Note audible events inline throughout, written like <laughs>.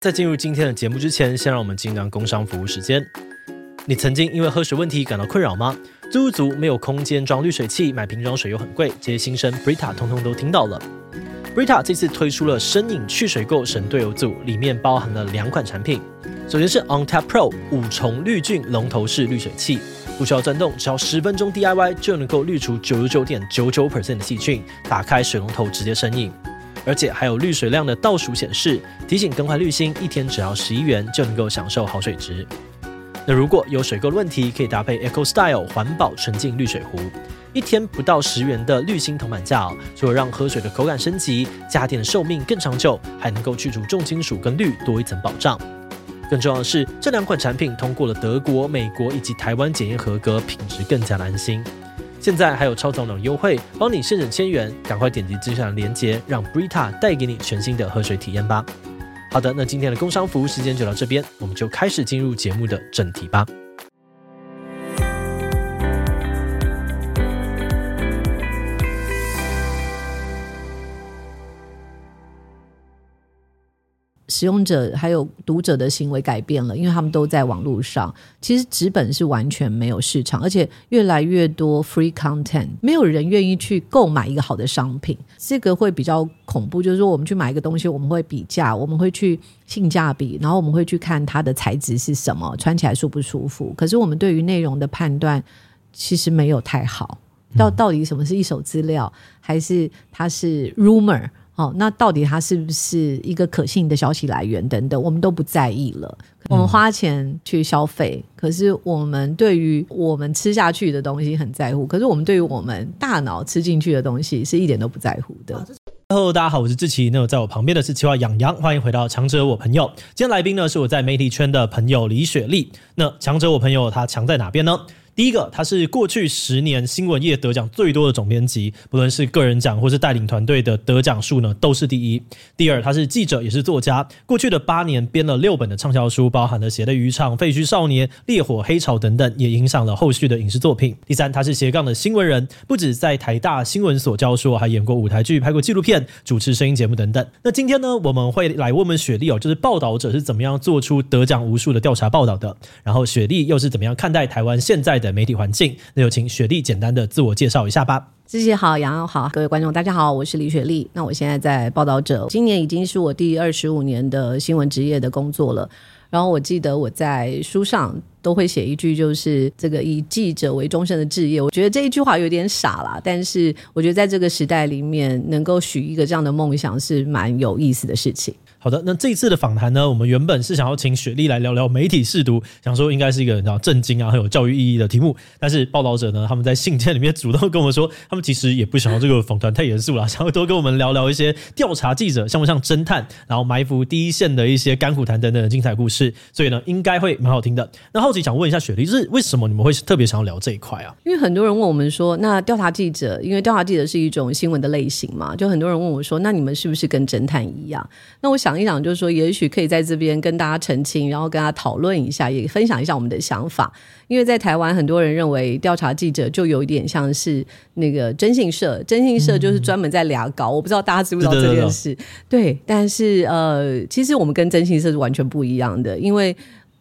在进入今天的节目之前，先让我们进入工商服务时间。你曾经因为喝水问题感到困扰吗？租屋族没有空间装滤水器，买瓶装水又很贵，这些心声 Brita 通通都听到了。Brita 这次推出了深饮去水垢神队友组，里面包含了两款产品。首先是 OnTap Pro 五重滤菌龙头式滤水器，不需要钻洞，只要十分钟 DIY 就能够滤除九十九点九九 percent 的细菌。打开水龙头直接深饮。而且还有滤水量的倒数显示，提醒更换滤芯，一天只要十一元就能够享受好水质。那如果有水垢的问题，可以搭配 Eco Style 环保纯净滤水壶，一天不到十元的滤芯铜板价，除了让喝水的口感升级，家电的寿命更长久，还能够去除重金属跟氯，多一层保障。更重要的是，这两款产品通过了德国、美国以及台湾检验合格，品质更加的安心。现在还有超早鸟优惠，帮你现省千元，赶快点击资讯栏连接，让 Brita 带给你全新的喝水体验吧。好的，那今天的工商服务时间就到这边，我们就开始进入节目的正题吧。使用者还有读者的行为改变了，因为他们都在网络上。其实纸本是完全没有市场，而且越来越多 free content，没有人愿意去购买一个好的商品，这个会比较恐怖。就是说，我们去买一个东西，我们会比价，我们会去性价比，然后我们会去看它的材质是什么，穿起来舒不舒服。可是我们对于内容的判断其实没有太好，到到底什么是一手资料，还是它是 rumor？哦，那到底它是不是一个可信的消息来源等等，我们都不在意了。我们花钱去消费，可是我们对于我们吃下去的东西很在乎，可是我们对于我们大脑吃进去的东西是一点都不在乎的。Hello，大家好，我是志奇。那我在我旁边的是企划养羊，欢迎回到强者我朋友。今天来宾呢是我在媒体圈的朋友李雪莉。那强者我朋友他强在哪边呢？第一个，他是过去十年新闻业得奖最多的总编辑，不论是个人奖或是带领团队的得奖数呢，都是第一。第二，他是记者也是作家，过去的八年编了六本的畅销书，包含了《写的渔场》《废墟少年》《烈火黑潮》等等，也影响了后续的影视作品。第三，他是斜杠的新闻人，不止在台大新闻所教书，还演过舞台剧、拍过纪录片、主持声音节目等等。那今天呢，我们会来问问雪莉哦，就是报道者是怎么样做出得奖无数的调查报道的，然后雪莉又是怎么样看待台湾现在的媒体环境，那有请雪莉简单的自我介绍一下吧。谢谢，好，杨洋好，各位观众大家好，我是李雪莉。那我现在在报道者，今年已经是我第二十五年的新闻职业的工作了。然后我记得我在书上都会写一句，就是这个以记者为终身的志业。我觉得这一句话有点傻啦，但是我觉得在这个时代里面，能够许一个这样的梦想是蛮有意思的事情。好的，那这一次的访谈呢，我们原本是想要请雪莉来聊聊媒体试读，想说应该是一个比较震惊啊，很有教育意义的题目。但是报道者呢，他们在信件里面主动跟我们说，他们其实也不想要这个访谈太严肃了，想要多跟我们聊聊一些调查记者像不像侦探，然后埋伏第一线的一些甘苦谈等等的精彩故事。所以呢，应该会蛮好听的。那好奇想问一下雪莉，就是为什么你们会特别想要聊这一块啊？因为很多人问我们说，那调查记者，因为调查记者是一种新闻的类型嘛，就很多人问我说，那你们是不是跟侦探一样？那我想一想，就是说也。也许可以在这边跟大家澄清，然后跟大家讨论一下，也分享一下我们的想法。因为在台湾，很多人认为调查记者就有一点像是那个征信社，征信社就是专门在俩搞。我不知道大家知不知道这件事？对，但是呃，其实我们跟征信社是完全不一样的，因为。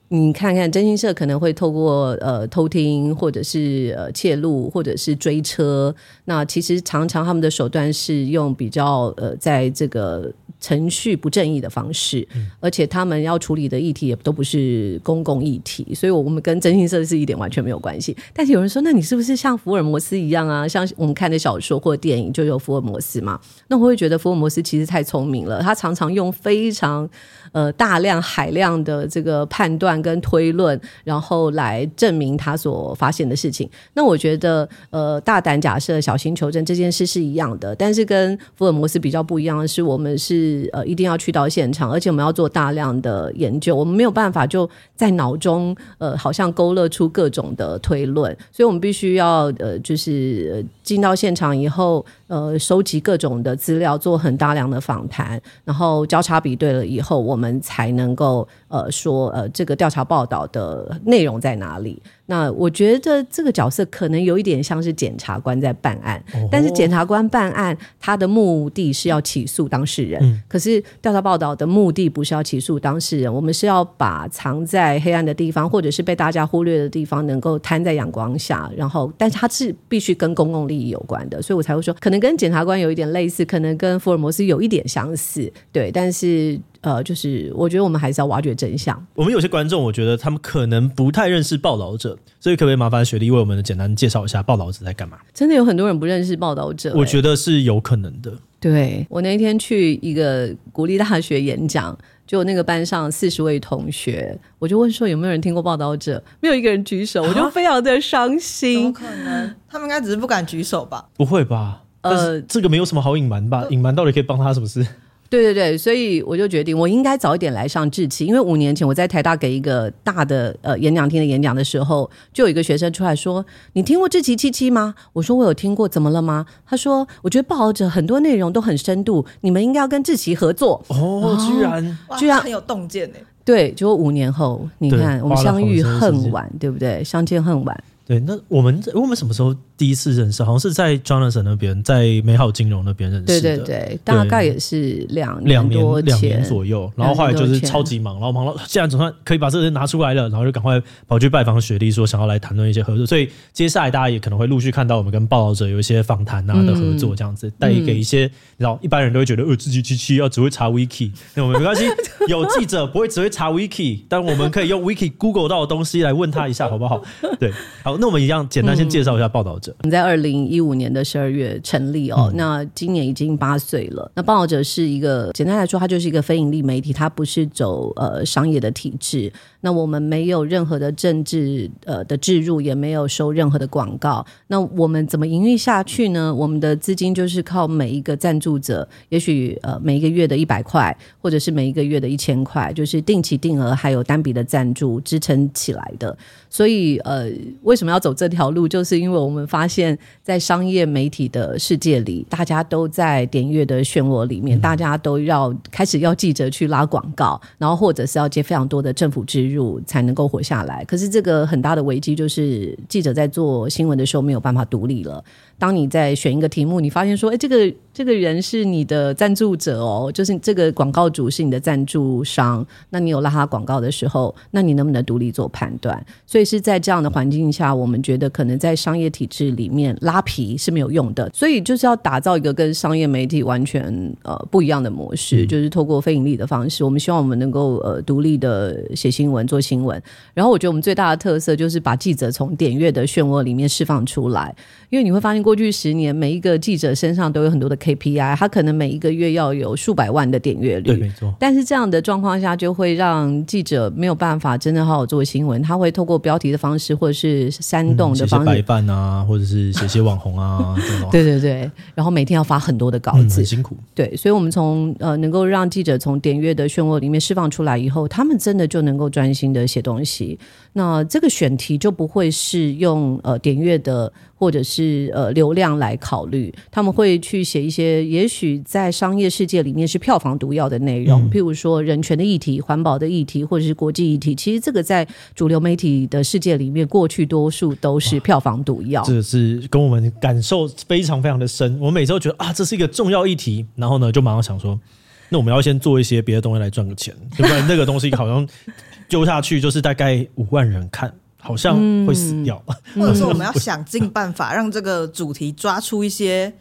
你看看，征信社可能会透过呃偷听，或者是呃窃录，或者是追车。那其实常常他们的手段是用比较呃在这个程序不正义的方式，嗯、而且他们要处理的议题也都不是公共议题，所以我们跟征信社是一点完全没有关系。但是有人说，那你是不是像福尔摩斯一样啊？像我们看的小说或电影就有福尔摩斯嘛？那我会觉得福尔摩斯其实太聪明了，他常常用非常。呃，大量海量的这个判断跟推论，然后来证明他所发现的事情。那我觉得，呃，大胆假设，小心求证这件事是一样的。但是跟福尔摩斯比较不一样的是，我们是呃一定要去到现场，而且我们要做大量的研究。我们没有办法就在脑中呃，好像勾勒出各种的推论，所以我们必须要呃，就是进到现场以后。呃收集各种的资料，做很大量的访谈，然后交叉比对了以后，我们才能够呃说呃这个调查报道的内容在哪里。那我觉得这个角色可能有一点像是检察官在办案，哦、但是检察官办案他的目的是要起诉当事人，嗯、可是调查报道的目的不是要起诉当事人，我们是要把藏在黑暗的地方或者是被大家忽略的地方能够摊在阳光下，然后，但是它是必须跟公共利益有关的，所以我才会说可能跟检察官有一点类似，可能跟福尔摩斯有一点相似，对，但是。呃，就是我觉得我们还是要挖掘真相。我们有些观众，我觉得他们可能不太认识报道者，所以可不可以麻烦雪莉为我们简单介绍一下报道者在干嘛？真的有很多人不认识报道者，我觉得是有可能的。对，我那天去一个国立大学演讲，就那个班上四十位同学，我就问说有没有人听过报道者，没有一个人举手，我就非常的伤心。怎么可能？他们应该只是不敢举手吧？不会吧？呃，这个没有什么好隐瞒吧？隐瞒到底可以帮他什么事？对对对，所以我就决定，我应该早一点来上志奇，因为五年前我在台大给一个大的呃演讲厅的演讲的时候，就有一个学生出来说：“你听过志奇七七吗？”我说：“我有听过，怎么了吗？”他说：“我觉得报导者很多内容都很深度，你们应该要跟志奇合作。”哦，居然居然很有洞见呢。对，结果五年后，你看我们相遇恨晚，对不对？相见恨晚。对，那我们我们什么时候第一次认识？好像是在 Jonathan 那边，在美好金融那边认识的。对对对，大概也是两两年多两年左右。然后后来就是超级忙，然后忙到现在总算可以把这个人拿出来了，然后就赶快跑去拜访雪莉，说想要来谈论一些合作。所以接下来大家也可能会陆续看到我们跟报道者有一些访谈啊的合作，这样子带给一些，然后一般人都会觉得，呃，自己七七要只会查 Wiki，那我们没关系，有记者不会只会查 Wiki，但我们可以用 Wiki Google 到的东西来问他一下，好不好？对，好。那我们一样简单先介绍一下报道者。我们、嗯、在二零一五年的十二月成立哦，嗯、那今年已经八岁了。那报道者是一个简单来说，它就是一个非盈利媒体，它不是走呃商业的体制。那我们没有任何的政治呃的置入，也没有收任何的广告。那我们怎么营运下去呢？我们的资金就是靠每一个赞助者，也许呃每一个月的一百块，或者是每一个月的一千块，就是定期定额还有单笔的赞助支撑起来的。所以呃，为什么要走这条路？就是因为我们发现，在商业媒体的世界里，大家都在点阅的漩涡里面，大家都要开始要记者去拉广告，然后或者是要接非常多的政府支入才能够活下来。可是这个很大的危机就是，记者在做新闻的时候没有办法独立了。当你在选一个题目，你发现说，哎，这个这个人是你的赞助者哦，就是这个广告主是你的赞助商，那你有拉他广告的时候，那你能不能独立做判断？所以是在这样的环境下，我们觉得可能在商业体制里面拉皮是没有用的，所以就是要打造一个跟商业媒体完全呃不一样的模式，嗯、就是透过非盈利的方式，我们希望我们能够呃独立的写新闻、文做新闻。然后我觉得我们最大的特色就是把记者从点阅的漩涡里面释放出来，因为你会发现。过去十年，每一个记者身上都有很多的 KPI，他可能每一个月要有数百万的点阅率。对，没错。但是这样的状况下，就会让记者没有办法真的好好做新闻。他会透过标题的方式，或者是煽动的方式，白饭啊，<laughs> 或者是写写网红啊。<laughs> 对对对。然后每天要发很多的稿子，嗯、很辛苦。对，所以，我们从呃，能够让记者从点阅的漩涡里面释放出来以后，他们真的就能够专心的写东西。那这个选题就不会是用呃点阅的。或者是呃流量来考虑，他们会去写一些也许在商业世界里面是票房毒药的内容，嗯、譬如说人权的议题、环保的议题，或者是国际议题。其实这个在主流媒体的世界里面，过去多数都是票房毒药。这是跟我们感受非常非常的深。我每周觉得啊，这是一个重要议题，然后呢，就马上想说，那我们要先做一些别的东西来赚个钱，对不然那个东西好像丢下去就是大概五万人看。好像会死掉，嗯、或者说我们要想尽办法让这个主题抓出一些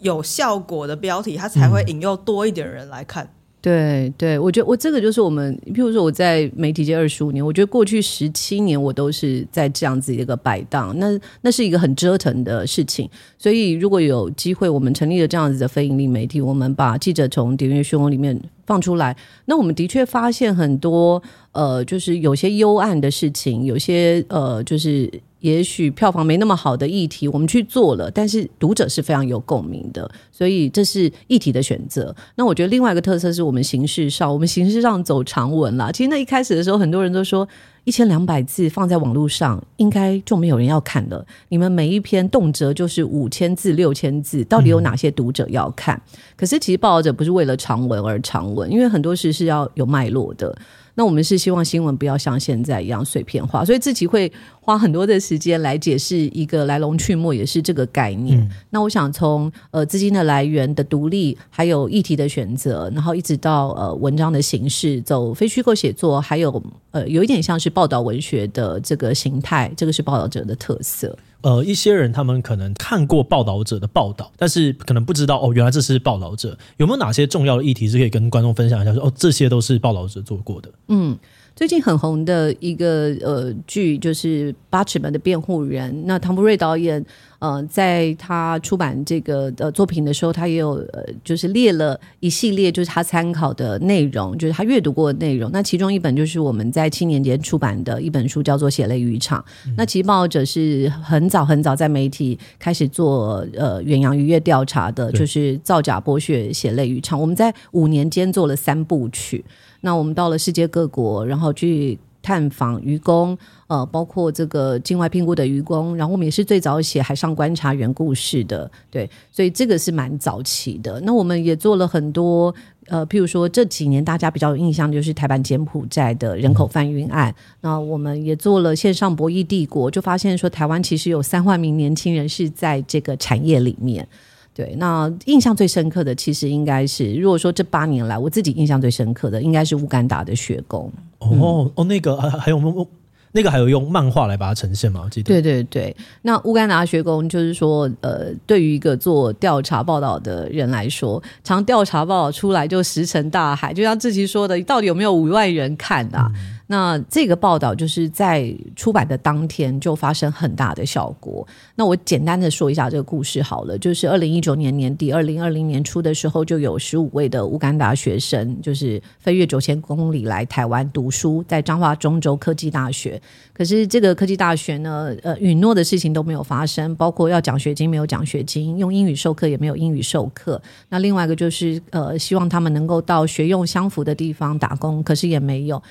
有效果的标题，它才会引诱多一点人来看。对对，我觉得我这个就是我们，譬如说我在媒体界二十五年，我觉得过去十七年我都是在这样子一个摆荡，那那是一个很折腾的事情。所以如果有机会，我们成立了这样子的非盈利媒体，我们把记者从点阅漩涡里面放出来，那我们的确发现很多呃，就是有些幽暗的事情，有些呃，就是。也许票房没那么好的议题，我们去做了，但是读者是非常有共鸣的，所以这是议题的选择。那我觉得另外一个特色是我们形式上，我们形式上走长文啦。其实那一开始的时候，很多人都说一千两百字放在网络上，应该就没有人要看了。你们每一篇动辄就是五千字、六千字，到底有哪些读者要看？嗯、可是其实报道者不是为了长文而长文，因为很多事是要有脉络的。那我们是希望新闻不要像现在一样碎片化，所以自己会花很多的时间来解释一个来龙去脉，也是这个概念。嗯、那我想从呃资金的来源的独立，还有议题的选择，然后一直到呃文章的形式，走非虚构写作，还有呃有一点像是报道文学的这个形态，这个是报道者的特色。呃，一些人他们可能看过报道者的报道，但是可能不知道哦，原来这是报道者。有没有哪些重要的议题是可以跟观众分享一下说？哦，这些都是报道者做过的。嗯。最近很红的一个呃剧就是《八尺门的辩护人》。那唐博瑞导演呃在他出版这个呃作品的时候，他也有呃就是列了一系列就是他参考的内容，就是他阅读过的内容。那其中一本就是我们在七年间出版的一本书，叫做《血泪渔场》。嗯、那其实报道者是很早很早在媒体开始做呃远洋渔业调查的，就是造假剥削血泪渔场。我们在五年间做了三部曲。那我们到了世界各国，然后去探访渔工，呃，包括这个境外聘雇的渔工，然后我们也是最早写海上观察员故事的，对，所以这个是蛮早期的。那我们也做了很多，呃，譬如说这几年大家比较有印象就是台版柬埔寨的人口贩运案，那我们也做了线上博弈帝国，就发现说台湾其实有三万名年轻人是在这个产业里面。对，那印象最深刻的其实应该是，如果说这八年来我自己印象最深刻的，应该是乌干达的学工。哦、嗯、哦，那个还还有那个还有用漫画来把它呈现吗？我记得。对对对，那乌干达学工就是说，呃，对于一个做调查报道的人来说，常调查报道出来就石沉大海，就像志奇说的，到底有没有五万人看啊？嗯那这个报道就是在出版的当天就发生很大的效果。那我简单的说一下这个故事好了，就是二零一九年年底、二零二零年初的时候，就有十五位的乌干达学生，就是飞越九千公里来台湾读书，在彰化中州科技大学。可是这个科技大学呢，呃，允诺的事情都没有发生，包括要奖学金没有奖学金，用英语授课也没有英语授课。那另外一个就是呃，希望他们能够到学用相符的地方打工，可是也没有。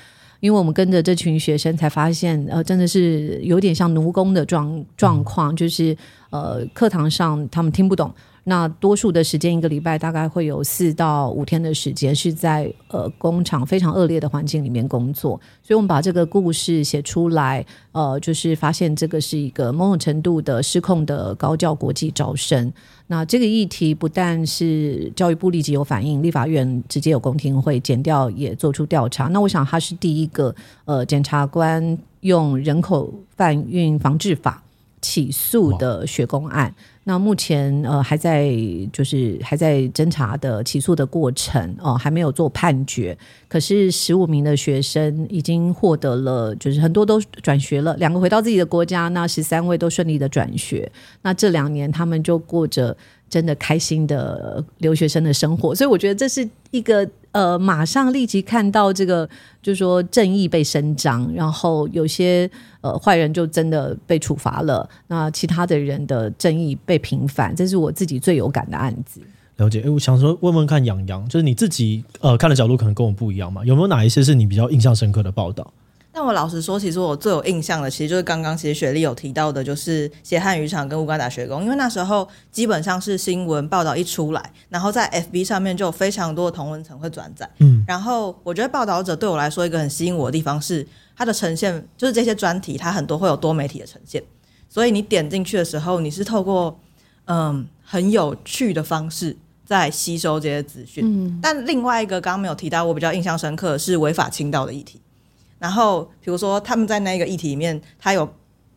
因为我们跟着这群学生才发现，呃，真的是有点像奴工的状状况，就是呃，课堂上他们听不懂。那多数的时间，一个礼拜大概会有四到五天的时间是在呃工厂非常恶劣的环境里面工作，所以我们把这个故事写出来，呃，就是发现这个是一个某种程度的失控的高教国际招生。那这个议题不但是教育部立即有反应，立法院直接有公听会，检调也做出调查。那我想他是第一个呃检察官用人口贩运防治法起诉的学工案。那目前呃还在就是还在侦查的起诉的过程哦、还没有做判决。可是十五名的学生已经获得了，就是很多都转学了，两个回到自己的国家，那十三位都顺利的转学。那这两年他们就过着真的开心的留学生的生活，所以我觉得这是一个呃马上立即看到这个，就是说正义被伸张，然后有些呃坏人就真的被处罚了，那其他的人的正义被。平反，这是我自己最有感的案子。了解，哎，我想说问问看，洋洋，就是你自己呃看的角度可能跟我们不一样嘛？有没有哪一些是你比较印象深刻的报道？但我老实说，其实我最有印象的，其实就是刚刚其实雪莉有提到的，就是血汗渔场跟乌干达学工，因为那时候基本上是新闻报道一出来，然后在 FB 上面就有非常多的同文层会转载。嗯，然后我觉得报道者对我来说一个很吸引我的地方是它的呈现，就是这些专题它很多会有多媒体的呈现。所以你点进去的时候，你是透过嗯很有趣的方式在吸收这些资讯。嗯，但另外一个刚刚没有提到，我比较印象深刻的是违法倾倒的议题。然后比如说他们在那个议题里面，他有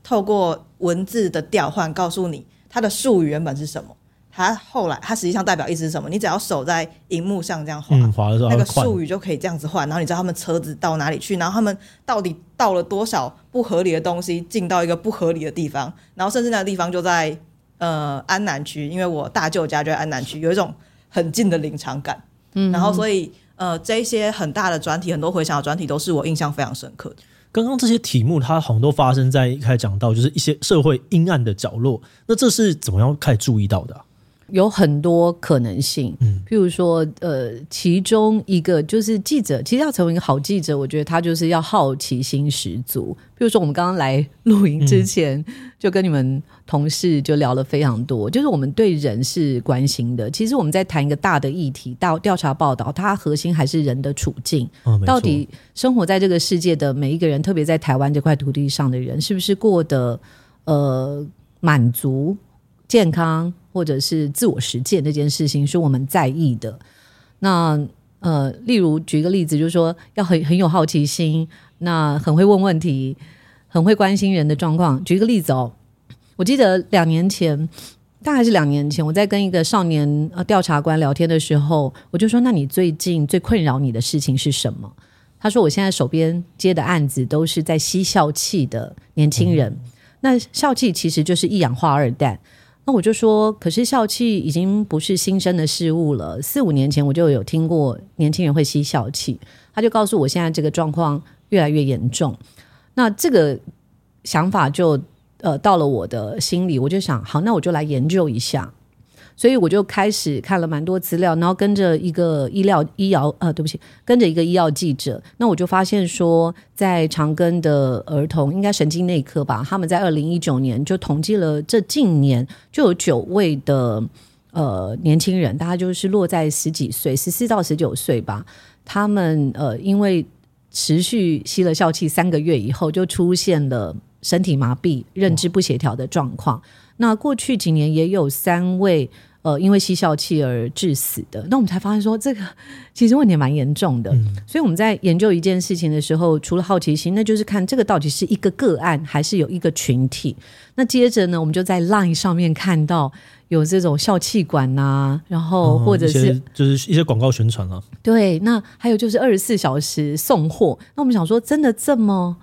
透过文字的调换告诉你它的术语原本是什么，它后来它实际上代表意思是什么。你只要手在荧幕上这样滑，嗯、画的时候那个术语就可以这样子换。然后你知道他们车子到哪里去，然后他们到底到了多少。不合理的东西进到一个不合理的地方，然后甚至那个地方就在呃安南区，因为我大舅家就在安南区，有一种很近的临场感。嗯，然后所以呃这一些很大的专题，很多回想的专题都是我印象非常深刻的。刚刚这些题目，它好像都发生在一开始讲到，就是一些社会阴暗的角落。那这是怎么样开始注意到的？有很多可能性，嗯，譬如说，呃，其中一个就是记者，其实要成为一个好记者，我觉得他就是要好奇心十足。譬如说，我们刚刚来录音之前，嗯、就跟你们同事就聊了非常多，就是我们对人是关心的。其实我们在谈一个大的议题，到调查报道，它核心还是人的处境。哦、到底生活在这个世界的每一个人，特别在台湾这块土地上的人，是不是过得呃满足、健康？或者是自我实践这件事情是我们在意的。那呃，例如举一个例子，就是说要很很有好奇心，那很会问问题，很会关心人的状况。举一个例子哦，我记得两年前，大概是两年前，我在跟一个少年呃调查官聊天的时候，我就说：“那你最近最困扰你的事情是什么？”他说：“我现在手边接的案子都是在吸笑气的年轻人。嗯、那笑气其实就是一氧化二氮。”那我就说，可是笑气已经不是新生的事物了。四五年前我就有听过年轻人会吸笑气，他就告诉我现在这个状况越来越严重。那这个想法就呃到了我的心里，我就想，好，那我就来研究一下。所以我就开始看了蛮多资料，然后跟着一个医疗医疗呃，对不起，跟着一个医药记者，那我就发现说，在长庚的儿童应该神经内科吧，他们在二零一九年就统计了这近年就有九位的呃年轻人，大概就是落在十几岁，十四到十九岁吧，他们呃因为持续吸了笑气三个月以后，就出现了身体麻痹、认知不协调的状况。那过去几年也有三位呃因为吸笑气而致死的，那我们才发现说这个其实问题蛮严重的。嗯、所以我们在研究一件事情的时候，除了好奇心，那就是看这个到底是一个个案还是有一个群体。那接着呢，我们就在 Line 上面看到有这种笑气管呐、啊，然后或者是、嗯、就是一些广告宣传啊。对，那还有就是二十四小时送货。那我们想说，真的这么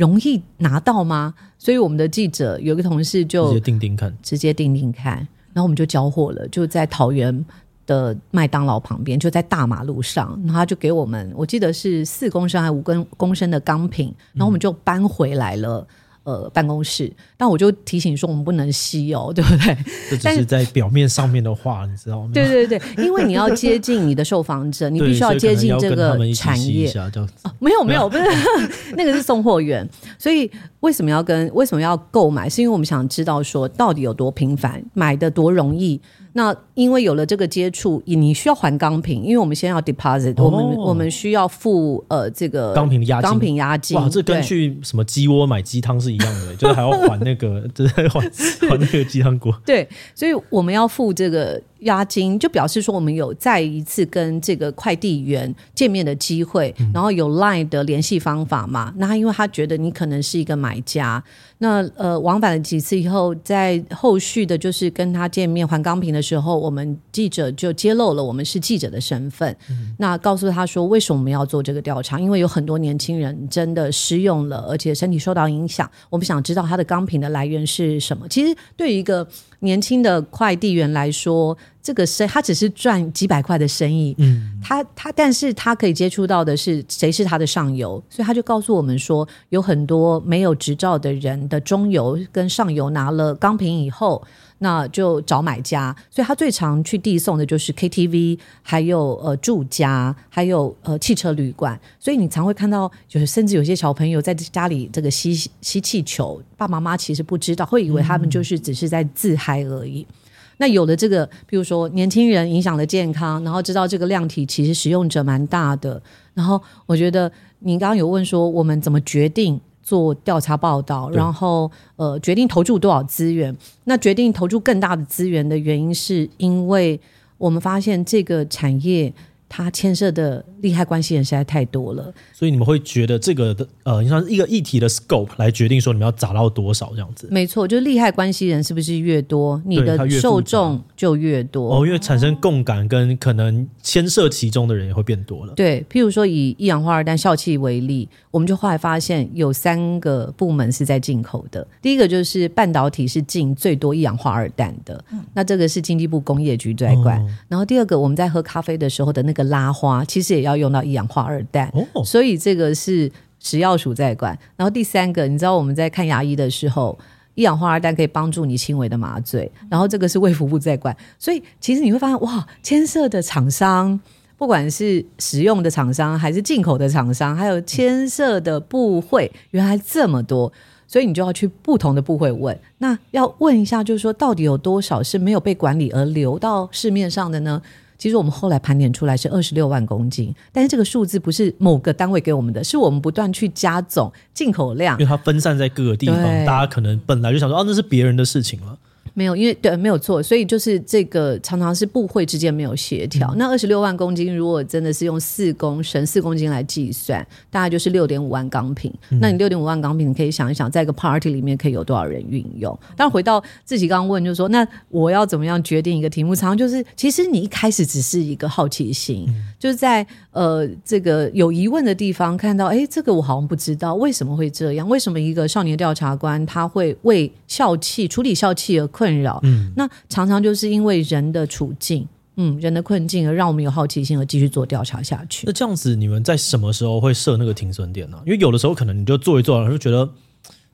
容易拿到吗？所以我们的记者有个同事就直接订订看，直接定定看，然后我们就交货了，就在桃园的麦当劳旁边，就在大马路上，然后他就给我们，我记得是四公升还是五公公升的钢瓶，然后我们就搬回来了。嗯呃，办公室，但我就提醒说，我们不能吸哦，<laughs> 对不对？这只是在表面上面的话，你知道吗？对对对，因为你要接近你的受访者，你必须要接近这个产业。哦、没有没有，不是 <laughs> 那个是送货员，所以为什么要跟为什么要购买？是因为我们想知道说，到底有多频繁，买的多容易。那因为有了这个接触，你需要还钢瓶，因为我们先要 deposit，、哦、我们我们需要付呃这个钢瓶押金，钢瓶押金。哇，这跟去什么鸡窝买鸡汤是一样的，就是还要还那个，<laughs> 就是还还那个鸡汤锅。对，所以我们要付这个。押金就表示说，我们有再一次跟这个快递员见面的机会，嗯、然后有 Line 的联系方法嘛？那他因为他觉得你可能是一个买家，那呃往返了几次以后，在后续的就是跟他见面还钢瓶的时候，我们记者就揭露了我们是记者的身份，嗯、那告诉他说，为什么我们要做这个调查？因为有很多年轻人真的失用了，而且身体受到影响，我们想知道他的钢瓶的来源是什么。其实对于一个年轻的快递员来说，这个生他只是赚几百块的生意，嗯，他他，但是他可以接触到的是谁是他的上游，所以他就告诉我们说，有很多没有执照的人的中游跟上游拿了钢瓶以后，那就找买家，所以他最常去递送的就是 KTV，还有呃住家，还有呃汽车旅馆，所以你常会看到，就是甚至有些小朋友在家里这个吸吸气球，爸爸妈妈其实不知道，会以为他们就是只是在自嗨而已。嗯、那有了这个，比如说年轻人影响了健康，然后知道这个量体其实使用者蛮大的，然后我觉得您刚刚有问说我们怎么决定。做调查报道，然后呃决定投注多少资源。那决定投注更大的资源的原因，是因为我们发现这个产业。它牵涉的利害关系人实在太多了，所以你们会觉得这个的呃，你像一个议题的 scope 来决定说你们要砸到多少这样子。没错，就是利害关系人是不是越多，你的受众就越多哦，因为产生共感跟可能牵涉其中的人也会变多了。对，譬如说以一氧化二氮笑气为例，我们就后来发现有三个部门是在进口的。第一个就是半导体是进最多一氧化二氮的，嗯、那这个是经济部工业局在管。哦、然后第二个我们在喝咖啡的时候的那个。拉花其实也要用到一氧化二氮，哦、所以这个是食药署在管。然后第三个，你知道我们在看牙医的时候，一氧化二氮可以帮助你轻微的麻醉，然后这个是卫福部在管，所以其实你会发现哇，牵涉的厂商，不管是使用的厂商还是进口的厂商，还有牵涉的部会，原来这么多。所以你就要去不同的部会问，那要问一下，就是说到底有多少是没有被管理而流到市面上的呢？其实我们后来盘点出来是二十六万公斤，但是这个数字不是某个单位给我们的，是我们不断去加总进口量，因为它分散在各个地方，大家可能本来就想说，哦，那是别人的事情了。没有，因为对，没有错，所以就是这个常常是部会之间没有协调。嗯、那二十六万公斤，如果真的是用四公升四公斤来计算，大概就是六点五万钢瓶。嗯、那你六点五万钢瓶，你可以想一想，在一个 party 里面可以有多少人运用？但，回到自己刚刚问，就是说，那我要怎么样决定一个题目？常常就是，其实你一开始只是一个好奇心，嗯、就是在呃这个有疑问的地方看到，哎，这个我好像不知道为什么会这样？为什么一个少年调查官他会为校气处理校气而困扰，嗯，那常常就是因为人的处境，嗯，人的困境，而让我们有好奇心而继续做调查下去。那这样子，你们在什么时候会设那个停损点呢？因为有的时候可能你就做一做，然后就觉得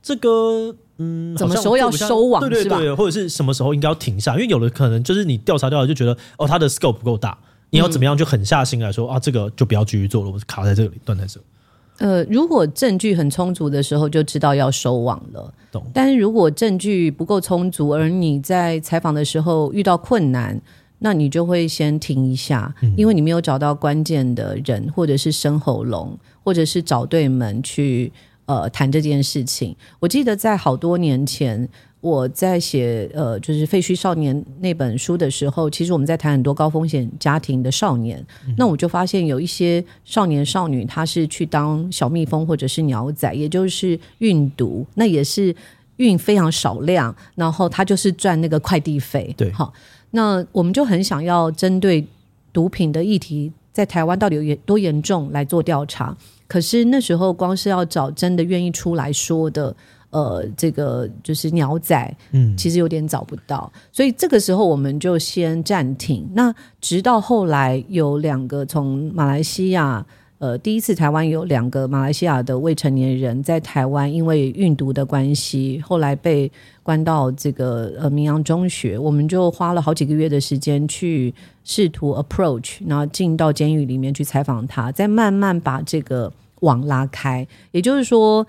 这个，嗯，什么时候要收网，对对对，或者是什么时候应该要停下？因为有的可能就是你调查调查就觉得，哦，它的 scope 不够大，你要怎么样就狠下心来说、嗯、啊，这个就不要继续做了，我卡在这里，断在这里。呃，如果证据很充足的时候，就知道要收网了。懂。但是如果证据不够充足，而你在采访的时候遇到困难，那你就会先停一下，嗯、因为你没有找到关键的人，或者是生喉咙，或者是找对门去呃谈这件事情。我记得在好多年前。我在写呃，就是《废墟少年》那本书的时候，其实我们在谈很多高风险家庭的少年。嗯、那我就发现有一些少年少女，他是去当小蜜蜂或者是鸟仔，也就是运毒，那也是运非常少量，然后他就是赚那个快递费。对，好，那我们就很想要针对毒品的议题，在台湾到底有多严重来做调查。可是那时候光是要找真的愿意出来说的。呃，这个就是鸟仔，嗯，其实有点找不到，嗯、所以这个时候我们就先暂停。那直到后来有两个从马来西亚，呃，第一次台湾有两个马来西亚的未成年人在台湾因为运毒的关系，后来被关到这个呃明阳中学，我们就花了好几个月的时间去试图 approach，然后进到监狱里面去采访他，再慢慢把这个网拉开。也就是说。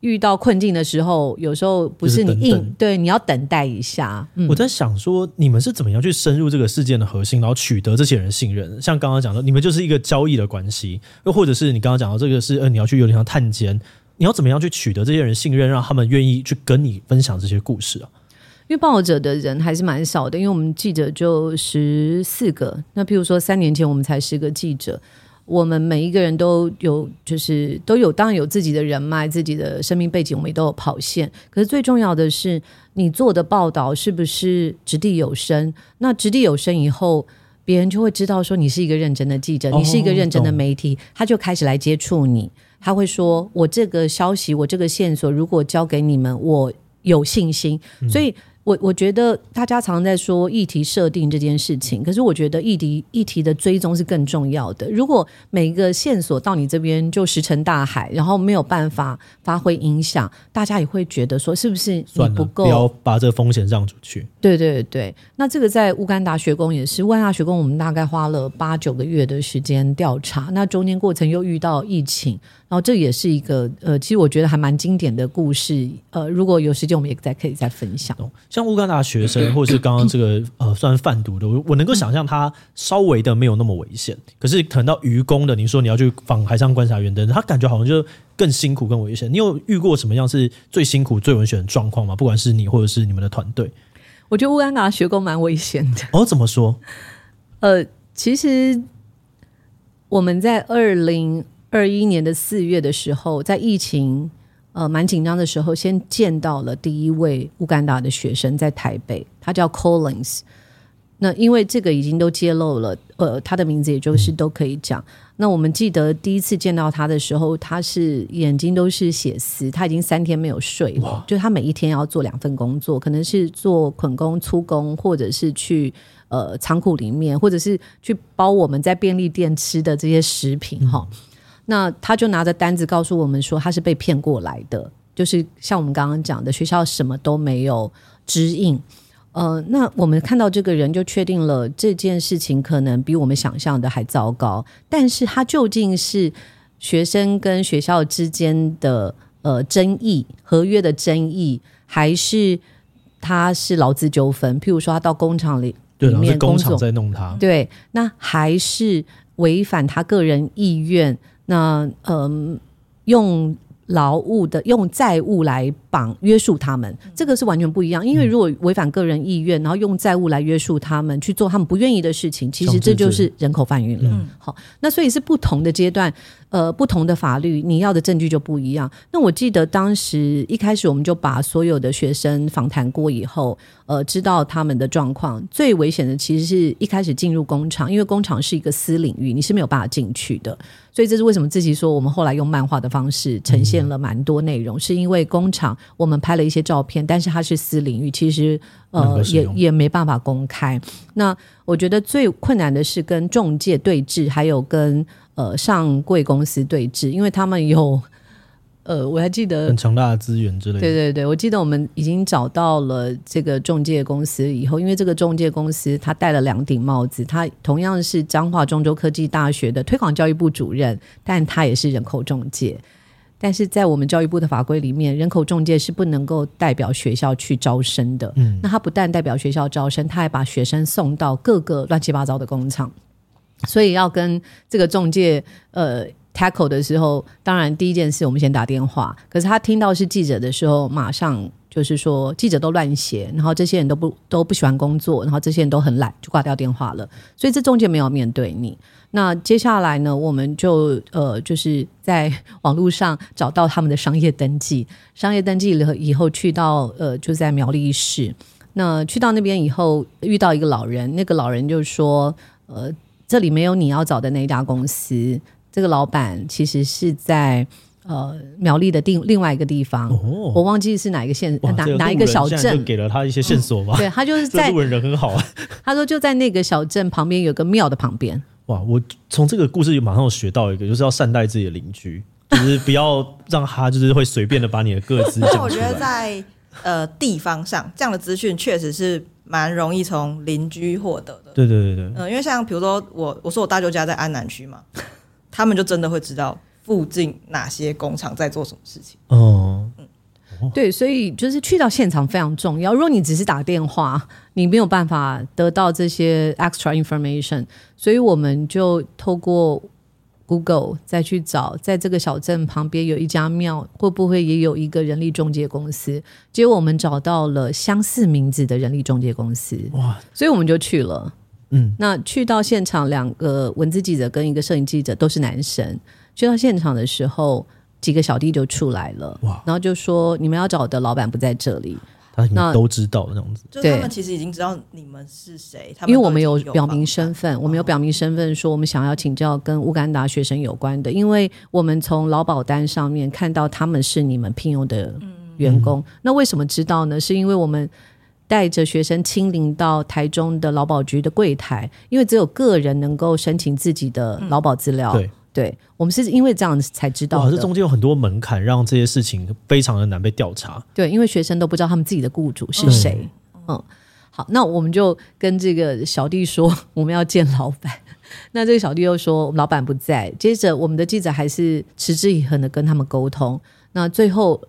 遇到困境的时候，有时候不是你硬，对，你要等待一下。嗯、我在想说，你们是怎么样去深入这个事件的核心，然后取得这些人信任？像刚刚讲的，你们就是一个交易的关系，又或者是你刚刚讲到这个是，呃，你要去有点像探监，你要怎么样去取得这些人信任，让他们愿意去跟你分享这些故事啊？因为报道者的人还是蛮少的，因为我们记者就十四个，那譬如说三年前我们才十个记者。我们每一个人都有，就是都有，当然有自己的人脉、自己的生命背景，我们也都有跑线。可是最重要的是，你做的报道是不是掷地有声？那掷地有声以后，别人就会知道说你是一个认真的记者，你是一个认真的媒体，他就开始来接触你。他会说：“我这个消息，我这个线索，如果交给你们，我有信心。”所以。我我觉得大家常常在说议题设定这件事情，可是我觉得议题议题的追踪是更重要的。如果每一个线索到你这边就石沉大海，然后没有办法发挥影响，大家也会觉得说是不是你不够？不要把这个风险让出去。对对对，那这个在乌干达学宫也是，乌干达学宫我们大概花了八九个月的时间调查，那中间过程又遇到疫情。然后这也是一个呃，其实我觉得还蛮经典的故事。呃，如果有时间，我们也再可以再分享。像乌干达学生，或者是刚刚这个 <clears throat> 呃，算贩毒的，我我能够想象他稍微的没有那么危险。可是可能到渔工的，你说你要去访海上观察员等等，他感觉好像就更辛苦、更危险。你有遇过什么样是最辛苦、最危险的状况吗？不管是你，或者是你们的团队？我觉得乌干达学工蛮危险的。哦，怎么说？呃，其实我们在二零。二一年的四月的时候，在疫情呃蛮紧张的时候，先见到了第一位乌干达的学生在台北，他叫 Collins。那因为这个已经都揭露了，呃，他的名字也就是都可以讲。嗯、那我们记得第一次见到他的时候，他是眼睛都是血丝，他已经三天没有睡了，就他每一天要做两份工作，可能是做捆工、粗工，或者是去。呃，仓库里面，或者是去包我们在便利店吃的这些食品哈。嗯、那他就拿着单子告诉我们说，他是被骗过来的，就是像我们刚刚讲的，学校什么都没有指引。呃，那我们看到这个人，就确定了这件事情可能比我们想象的还糟糕。但是，他究竟是学生跟学校之间的呃争议、合约的争议，还是他是劳资纠纷？譬如说，他到工厂里里面工厂在弄他，对，那还是违反他个人意愿？那嗯、呃，用。劳务的用债务来绑约束他们，这个是完全不一样。因为如果违反个人意愿，然后用债务来约束他们去做他们不愿意的事情，其实这就是人口贩运了。嗯，好，那所以是不同的阶段。呃，不同的法律，你要的证据就不一样。那我记得当时一开始我们就把所有的学生访谈过以后，呃，知道他们的状况。最危险的其实是一开始进入工厂，因为工厂是一个私领域，你是没有办法进去的。所以这是为什么自己说我们后来用漫画的方式呈现了蛮多内容，是因为工厂我们拍了一些照片，但是它是私领域，其实呃也也没办法公开。那我觉得最困难的是跟中介对峙，还有跟。呃，上柜公司对峙，因为他们有，呃，我还记得很强大的资源之类的。对对对，我记得我们已经找到了这个中介公司以后，因为这个中介公司他戴了两顶帽子，他同样是彰化中州科技大学的推广教育部主任，但他也是人口中介。但是在我们教育部的法规里面，人口中介是不能够代表学校去招生的。嗯，那他不但代表学校招生，他还把学生送到各个乱七八糟的工厂。所以要跟这个中介呃 tackle 的时候，当然第一件事我们先打电话。可是他听到是记者的时候，马上就是说记者都乱写，然后这些人都不都不喜欢工作，然后这些人都很懒，就挂掉电话了。所以这中间没有面对你。那接下来呢，我们就呃就是在 <laughs> 网络上找到他们的商业登记，商业登记了以后去到呃就在苗栗市。那去到那边以后遇到一个老人，那个老人就说呃。这里没有你要找的那家公司。这个老板其实是在呃苗栗的另另外一个地方，哦、我忘记是哪一个县，哪哪一个小镇。给了他一些线索吧？嗯、对，他就是在路人人很好啊。<laughs> 他说就在那个小镇旁边有个庙的旁边。哇，我从这个故事马上有学到一个，就是要善待自己的邻居，<laughs> 就是不要让他就是会随便的把你的个资讲出来。我觉得在呃地方上，这样的资讯确实是。蛮容易从邻居获得的，对对对对，嗯、呃，因为像比如说我，我说我大舅家在安南区嘛，他们就真的会知道附近哪些工厂在做什么事情。哦，嗯，对，所以就是去到现场非常重要。如果你只是打电话，你没有办法得到这些 extra information，所以我们就透过。Google 再去找，在这个小镇旁边有一家庙，会不会也有一个人力中介公司？结果我们找到了相似名字的人力中介公司，哇！所以我们就去了。嗯，那去到现场，两个文字记者跟一个摄影记者都是男生。去到现场的时候，几个小弟就出来了，哇！然后就说：“你们要找的老板不在这里。”那都知道那样子，就他们其实已经知道你们是谁，因为我们有表明身份，我们有表明身份，说我们想要请教跟乌干达学生有关的，因为我们从劳保单上面看到他们是你们聘用的员工。那为什么知道呢？是因为我们带着学生亲临到台中的劳保局的柜台，因为只有个人能够申请自己的劳保资料。对。对，我们是因为这样子才知道的。这中间有很多门槛，让这些事情非常的难被调查。对，因为学生都不知道他们自己的雇主是谁。嗯，嗯，好，那我们就跟这个小弟说我们要见老板。<laughs> 那这个小弟又说老板不在。接着我们的记者还是持之以恒的跟他们沟通。那最后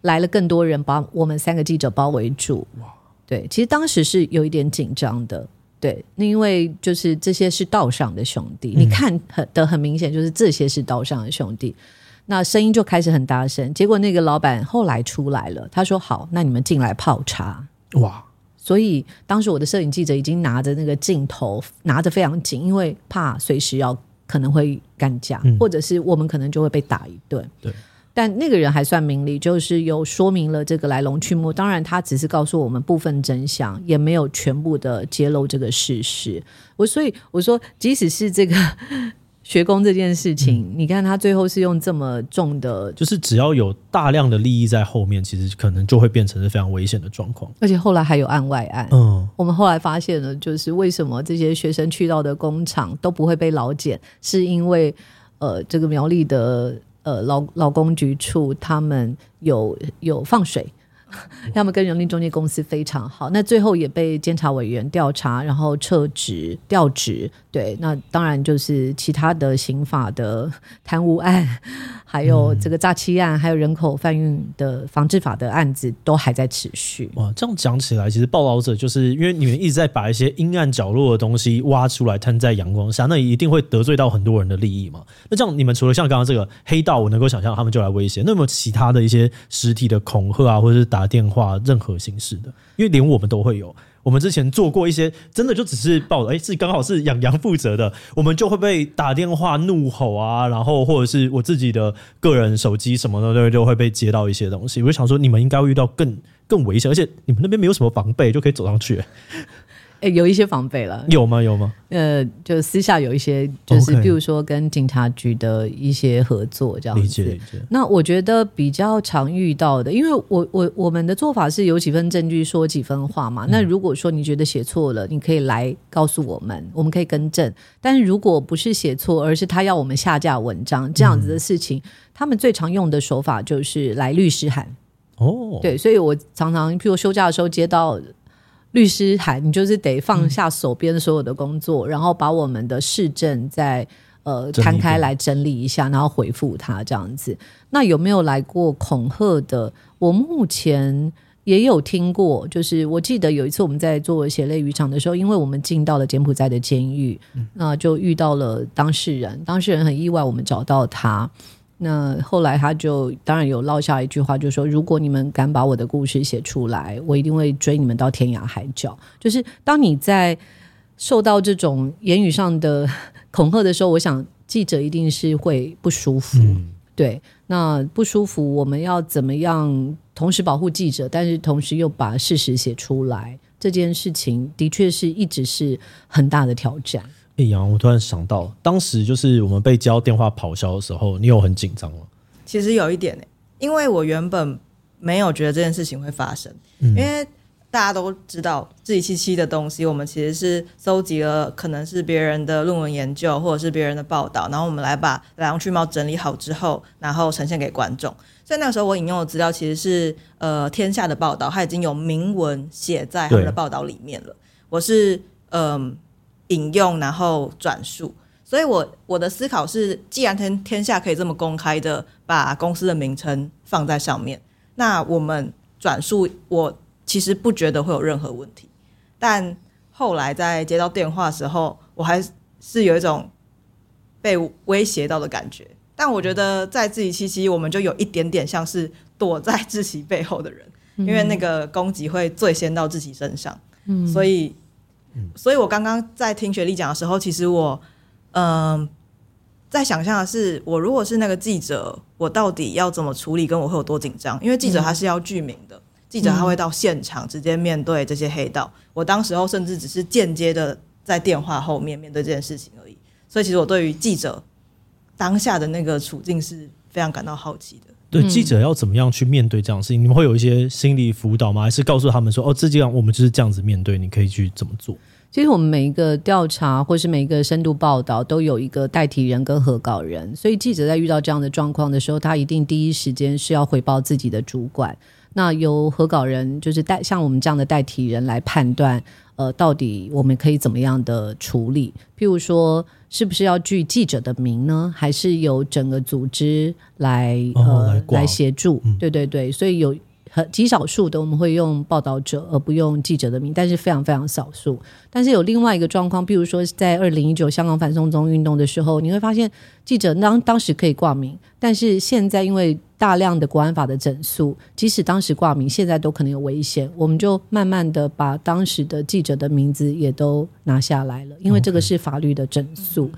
来了更多人把我们三个记者包围住。哇，对，其实当时是有一点紧张的。对，那因为就是这些是道上的兄弟，嗯、你看很的很明显，就是这些是道上的兄弟，那声音就开始很大声。结果那个老板后来出来了，他说：“好，那你们进来泡茶。”哇！所以当时我的摄影记者已经拿着那个镜头，拿着非常紧，因为怕随时要可能会干架，嗯、或者是我们可能就会被打一顿。对。但那个人还算明理，就是有说明了这个来龙去脉。当然，他只是告诉我们部分真相，也没有全部的揭露这个事实。我所以我说，即使是这个学工这件事情，嗯、你看他最后是用这么重的，就是只要有大量的利益在后面，其实可能就会变成是非常危险的状况。而且后来还有案外案。嗯，我们后来发现了，就是为什么这些学生去到的工厂都不会被老检，是因为呃，这个苗栗的。呃劳劳工局处他们有有放水。<laughs> 他们跟人力中介公司非常好，那最后也被监察委员调查，然后撤职调职。对，那当然就是其他的刑法的贪污案，还有这个诈欺案，还有人口贩运的防治法的案子都还在持续。哇，这样讲起来，其实报道者就是因为你们一直在把一些阴暗角落的东西挖出来摊在阳光下，那一定会得罪到很多人的利益嘛。那这样你们除了像刚刚这个黑道，我能够想象他们就来威胁，那有没有其他的一些实体的恐吓啊，或者是打打电话任何形式的？因为连我们都会有。我们之前做过一些，真的就只是报了，哎，是刚好是养羊负责的，我们就会被打电话怒吼啊，然后或者是我自己的个人手机什么的，就就会被接到一些东西。我就想说，你们应该会遇到更更危险，而且你们那边没有什么防备，就可以走上去。诶，有一些防备了，有吗？有吗？呃，就私下有一些，就是比如说跟警察局的一些合作这样子。理解，理解。那我觉得比较常遇到的，因为我我我们的做法是有几分证据说几分话嘛。那如果说你觉得写错了，你可以来告诉我们，我们可以更正。但是如果不是写错，而是他要我们下架文章这样子的事情，嗯、他们最常用的手法就是来律师函。哦，对，所以我常常譬如休假的时候接到。律师函，你就是得放下手边所有的工作，嗯、然后把我们的市政再呃摊开来整理一下，然后回复他这样子。那有没有来过恐吓的？我目前也有听过，就是我记得有一次我们在做血泪渔场的时候，因为我们进到了柬埔寨的监狱，嗯、那就遇到了当事人，当事人很意外，我们找到他。那后来他就当然有落下一句话，就说：如果你们敢把我的故事写出来，我一定会追你们到天涯海角。就是当你在受到这种言语上的恐吓的时候，我想记者一定是会不舒服。嗯、对，那不舒服，我们要怎么样同时保护记者，但是同时又把事实写出来？这件事情的确是一直是很大的挑战。哎呀，我突然想到，当时就是我们被交电话咆哮的时候，你有很紧张吗？其实有一点呢，因为我原本没有觉得这件事情会发生，嗯、因为大家都知道自己七七的东西，我们其实是搜集了可能是别人的论文研究或者是别人的报道，然后我们来把来龙去脉整理好之后，然后呈现给观众。所以那个时候我引用的资料其实是呃天下的报道，它已经有明文写在他们的报道里面了。我是嗯。呃引用，然后转述，所以我我的思考是，既然天天下可以这么公开的把公司的名称放在上面，那我们转述，我其实不觉得会有任何问题。但后来在接到电话的时候，我还是有一种被威胁到的感觉。但我觉得在自己七七，我们就有一点点像是躲在自己背后的人，因为那个攻击会最先到自己身上，嗯，所以。所以我刚刚在听雪莉讲的时候，其实我，嗯、呃，在想象的是，我如果是那个记者，我到底要怎么处理，跟我会有多紧张？因为记者他是要具名的，嗯、记者他会到现场直接面对这些黑道。我当时候甚至只是间接的在电话后面面对这件事情而已。所以其实我对于记者当下的那个处境是非常感到好奇的。对，记者要怎么样去面对这样的事情？你们会有一些心理辅导吗？还是告诉他们说，哦，这这样我们就是这样子面对，你可以去怎么做？其实我们每一个调查或是每一个深度报道都有一个代替人跟核稿人，所以记者在遇到这样的状况的时候，他一定第一时间是要回报自己的主管。那由核稿人就是代像我们这样的代替人来判断，呃，到底我们可以怎么样的处理？譬如说，是不是要据记者的名呢？还是由整个组织来呃来协助？嗯、对对对，所以有。很极少数的我们会用报道者而不用记者的名，但是非常非常少数。但是有另外一个状况，譬如说在二零一九香港反送中运动的时候，你会发现记者当当时可以挂名，但是现在因为大量的国安法的整肃，即使当时挂名，现在都可能有危险。我们就慢慢的把当时的记者的名字也都拿下来了，因为这个是法律的整肃。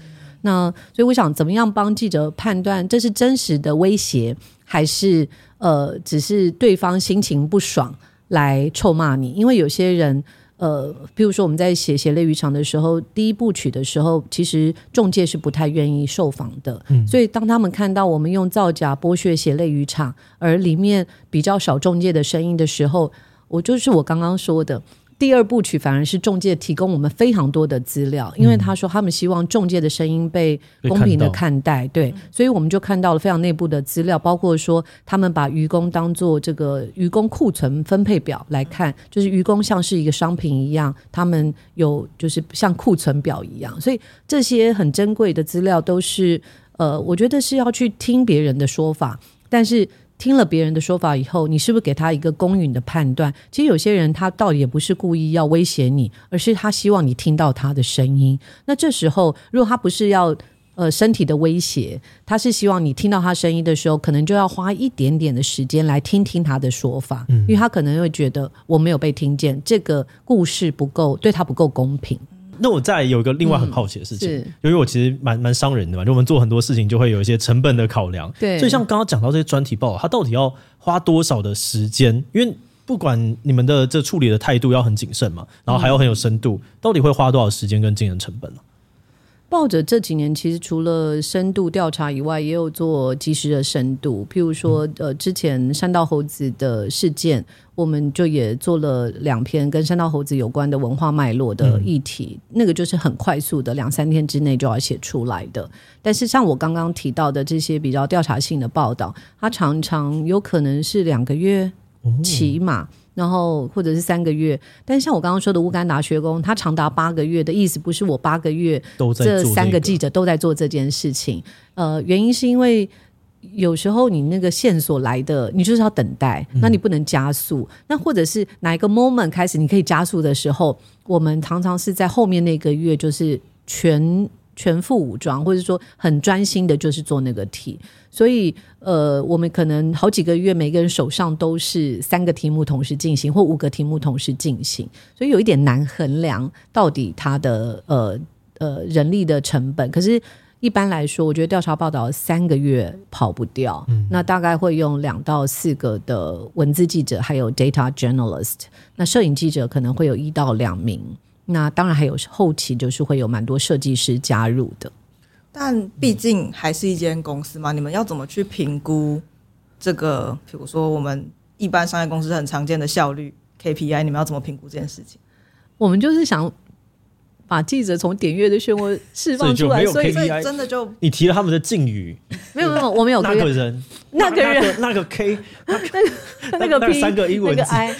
那所以我想，怎么样帮记者判断这是真实的威胁，还是？呃，只是对方心情不爽来臭骂你，因为有些人，呃，比如说我们在写《血泪渔场》的时候，第一部曲的时候，其实中介是不太愿意受访的，嗯，所以当他们看到我们用造假剥削《血泪渔场》，而里面比较少中介的声音的时候，我就是我刚刚说的，第二部曲反而是中介提供我们非常多的资料，因为他说他们希望中介的声音被公平的看待，对，所以我们就看到了非常内部的资料，包括说他们把愚公当做这个愚公库存分配表来看，就是愚公像是一个商品一样，他们有就是像库存表一样，所以这些很珍贵的资料都是呃，我觉得是要去听别人的说法，但是。听了别人的说法以后，你是不是给他一个公允的判断？其实有些人他倒也不是故意要威胁你，而是他希望你听到他的声音。那这时候，如果他不是要呃身体的威胁，他是希望你听到他声音的时候，可能就要花一点点的时间来听听他的说法，因为他可能会觉得我没有被听见，这个故事不够，对他不够公平。那我再有一个另外很好奇的事情，嗯、由于我其实蛮蛮伤人的嘛，就我们做很多事情就会有一些成本的考量。对，所以像刚刚讲到这些专题报，它到底要花多少的时间？因为不管你们的这处理的态度要很谨慎嘛，然后还要很有深度，嗯、到底会花多少时间跟经营成本呢？报者这几年其实除了深度调查以外，也有做及时的深度。譬如说，呃，之前山道猴子的事件，我们就也做了两篇跟山道猴子有关的文化脉络的议题。嗯、那个就是很快速的，两三天之内就要写出来的。但是像我刚刚提到的这些比较调查性的报道，它常常有可能是两个月，起码。然后或者是三个月，但像我刚刚说的乌干达学工，他长达八个月的意思不是我八个月都在做这三个记者都在做这件事情。呃，原因是因为有时候你那个线索来的，你就是要等待，那你不能加速。那或者是哪一个 moment 开始你可以加速的时候，我们常常是在后面那个月就是全。全副武装，或者说很专心的，就是做那个题。所以，呃，我们可能好几个月，每个人手上都是三个题目同时进行，或五个题目同时进行，所以有一点难衡量到底它的呃呃人力的成本。可是，一般来说，我觉得调查报道三个月跑不掉，嗯、那大概会用两到四个的文字记者，还有 data journalist，那摄影记者可能会有一到两名。那当然还有后期，就是会有蛮多设计师加入的，但毕竟还是一间公司嘛，你们要怎么去评估这个？比如说我们一般商业公司很常见的效率 KPI，你们要怎么评估这件事情？我们就是想把记者从点阅的漩涡释放出来，所以真的就你提了他们的敬语，没有没有，我们有那个人，<laughs> 那个人，那个 K，那个那个 P，三个英文字，那个 I，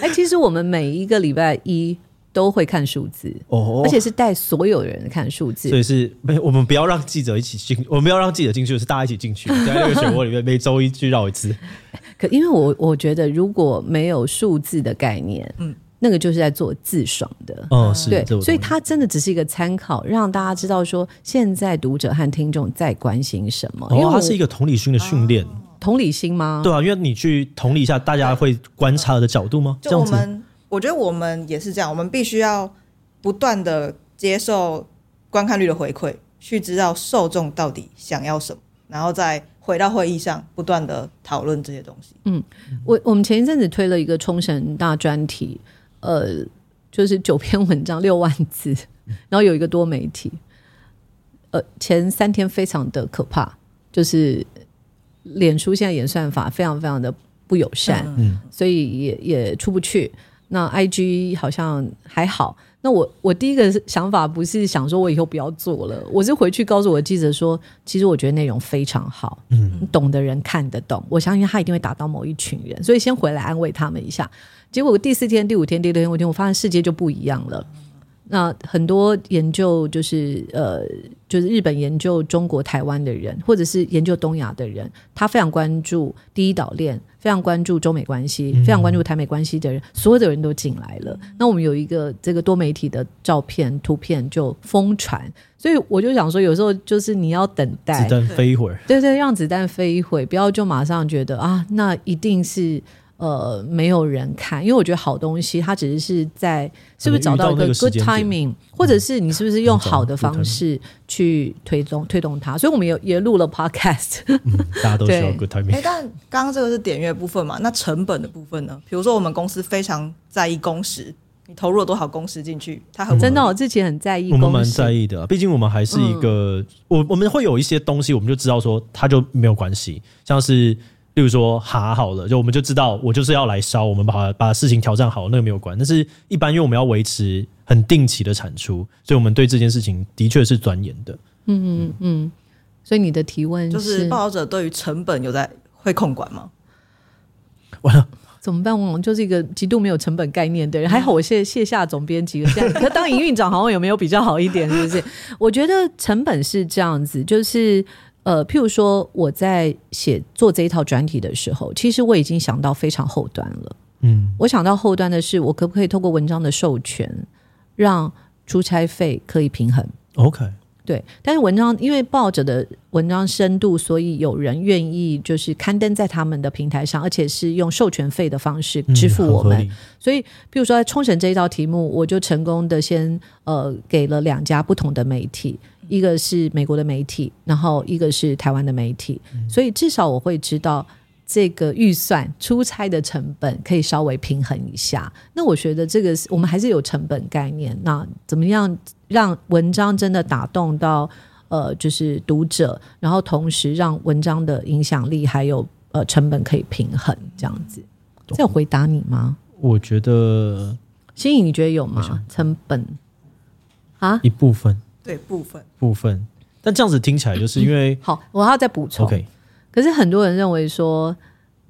哎，其实我们每一个礼拜一。都会看数字哦，而且是带所有人看数字，所以是没我们不要让记者一起进，我们不要让记者进去，是大家一起进去，<laughs> 在那个漩涡里面每周一去绕一次。<laughs> 可因为我我觉得如果没有数字的概念，嗯，那个就是在做自爽的，哦，是对，所以它真的只是一个参考，让大家知道说现在读者和听众在关心什么，因为它是一个同理心的训练，同理心吗？对啊，因为你去同理一下大家会观察的角度吗？这样子。我觉得我们也是这样，我们必须要不断的接受观看率的回馈，去知道受众到底想要什么，然后再回到会议上不断的讨论这些东西。嗯，我我们前一阵子推了一个冲绳大专题，呃，就是九篇文章六万字，<laughs> 然后有一个多媒体，呃，前三天非常的可怕，就是脸书现在演算法非常非常的不友善，嗯，所以也也出不去。那 IG 好像还好。那我我第一个想法不是想说我以后不要做了，我是回去告诉我的记者说，其实我觉得内容非常好，嗯，懂的人看得懂，我相信他一定会打到某一群人，所以先回来安慰他们一下。结果第四天、第五天、第六天、第五天，我发现世界就不一样了。那很多研究就是呃，就是日本研究中国台湾的人，或者是研究东亚的人，他非常关注第一岛链，非常关注中美关系，非常关注台美关系的人，所有的人都进来了。那我们有一个这个多媒体的照片、图片就疯传，所以我就想说，有时候就是你要等待子弹飞一会儿，对对，让子弹飞一会，不要就马上觉得啊，那一定是。呃，没有人看，因为我觉得好东西，它只是是在是不是找到一个 good timing，或者是你是不是用好的方式去推动推动它。所以我们也也录了 podcast，嗯，大家都需要 good timing。哎，但刚刚这个是点阅部分嘛？那成本的部分呢？比如说我们公司非常在意工时，你投入了多少工时进去？它很真的，我之前很在意，我们蛮在意的。毕竟我们还是一个，嗯、我我们会有一些东西，我们就知道说它就没有关系，像是。例如说哈好了，就我们就知道我就是要来烧，我们把把事情挑战好，那个没有关。但是一般因为我们要维持很定期的产出，所以我们对这件事情的确是钻研的。嗯嗯嗯。所以你的提问是就是报道者对于成本有在会控管吗？完了。怎么办？我就是一个极度没有成本概念的人。还好我现在卸下总编辑了，这样可当营运长好像有没有比较好一点？是不是？我觉得成本是这样子，就是呃，譬如说我在写做这一套专题的时候，其实我已经想到非常后端了。嗯，我想到后端的是，我可不可以透过文章的授权，让出差费可以平衡？OK。对，但是文章因为报者的文章深度，所以有人愿意就是刊登在他们的平台上，而且是用授权费的方式支付我们。嗯、所以，譬如说在冲绳这一道题目，我就成功的先呃给了两家不同的媒体，一个是美国的媒体，然后一个是台湾的媒体，嗯、所以至少我会知道这个预算出差的成本可以稍微平衡一下。那我觉得这个是我们还是有成本概念，那怎么样？让文章真的打动到呃，就是读者，然后同时让文章的影响力还有呃成本可以平衡，这样子。这有回答你吗？我觉得，新颖，你觉得有吗？成本啊，一部分，对，部分，部分。但这样子听起来，就是因为、嗯、好，我要再补充。OK，可是很多人认为说，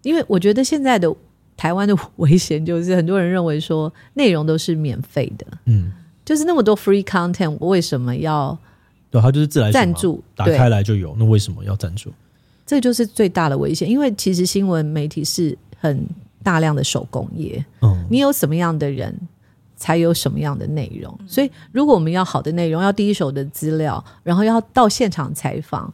因为我觉得现在的台湾的危险就是，很多人认为说内容都是免费的，嗯。就是那么多 free content，我为什么要？对，它就是自来赞助，打开来就有，那为什么要赞助？这就是最大的危险，因为其实新闻媒体是很大量的手工业。嗯，你有什么样的人，才有什么样的内容。所以，如果我们要好的内容，要第一手的资料，然后要到现场采访，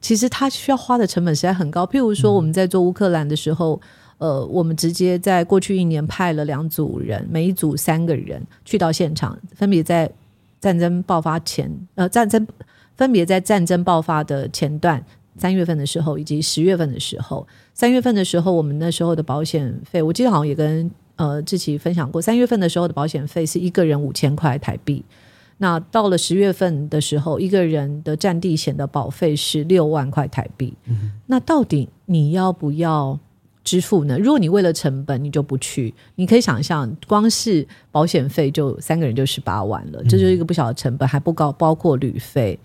其实它需要花的成本实在很高。譬如说，我们在做乌克兰的时候。呃，我们直接在过去一年派了两组人，每一组三个人去到现场，分别在战争爆发前，呃，战争分别在战争爆发的前段，三月份的时候以及十月份的时候。三月份的时候，我们那时候的保险费，我记得好像也跟呃志祺分享过，三月份的时候的保险费是一个人五千块台币。那到了十月份的时候，一个人的战地险的保费是六万块台币。嗯。那到底你要不要？支付呢？如果你为了成本，你就不去。你可以想象，光是保险费就三个人就十八万了，这就是一个不小的成本，还不高，包括旅费，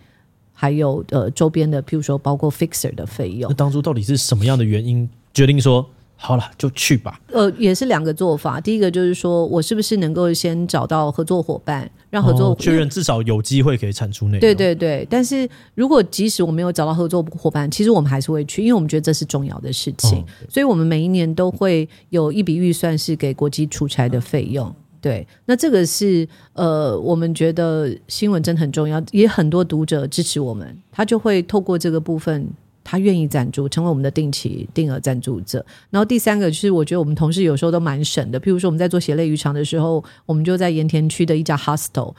还有呃周边的，譬如说包括 fixer 的费用。那当初到底是什么样的原因决定说？好了，就去吧。呃，也是两个做法。第一个就是说我是不是能够先找到合作伙伴，让合作确认至少有机会可以产出内容。对对对。但是如果即使我没有找到合作伙伴，其实我们还是会去，因为我们觉得这是重要的事情。哦、所以我们每一年都会有一笔预算是给国际出差的费用。对，那这个是呃，我们觉得新闻真的很重要，也很多读者支持我们，他就会透过这个部分。他愿意赞助，成为我们的定期定额赞助者。然后第三个是，我觉得我们同事有时候都蛮省的。譬如说，我们在做血泪渔场的时候，我们就在盐田区的一家 hostel，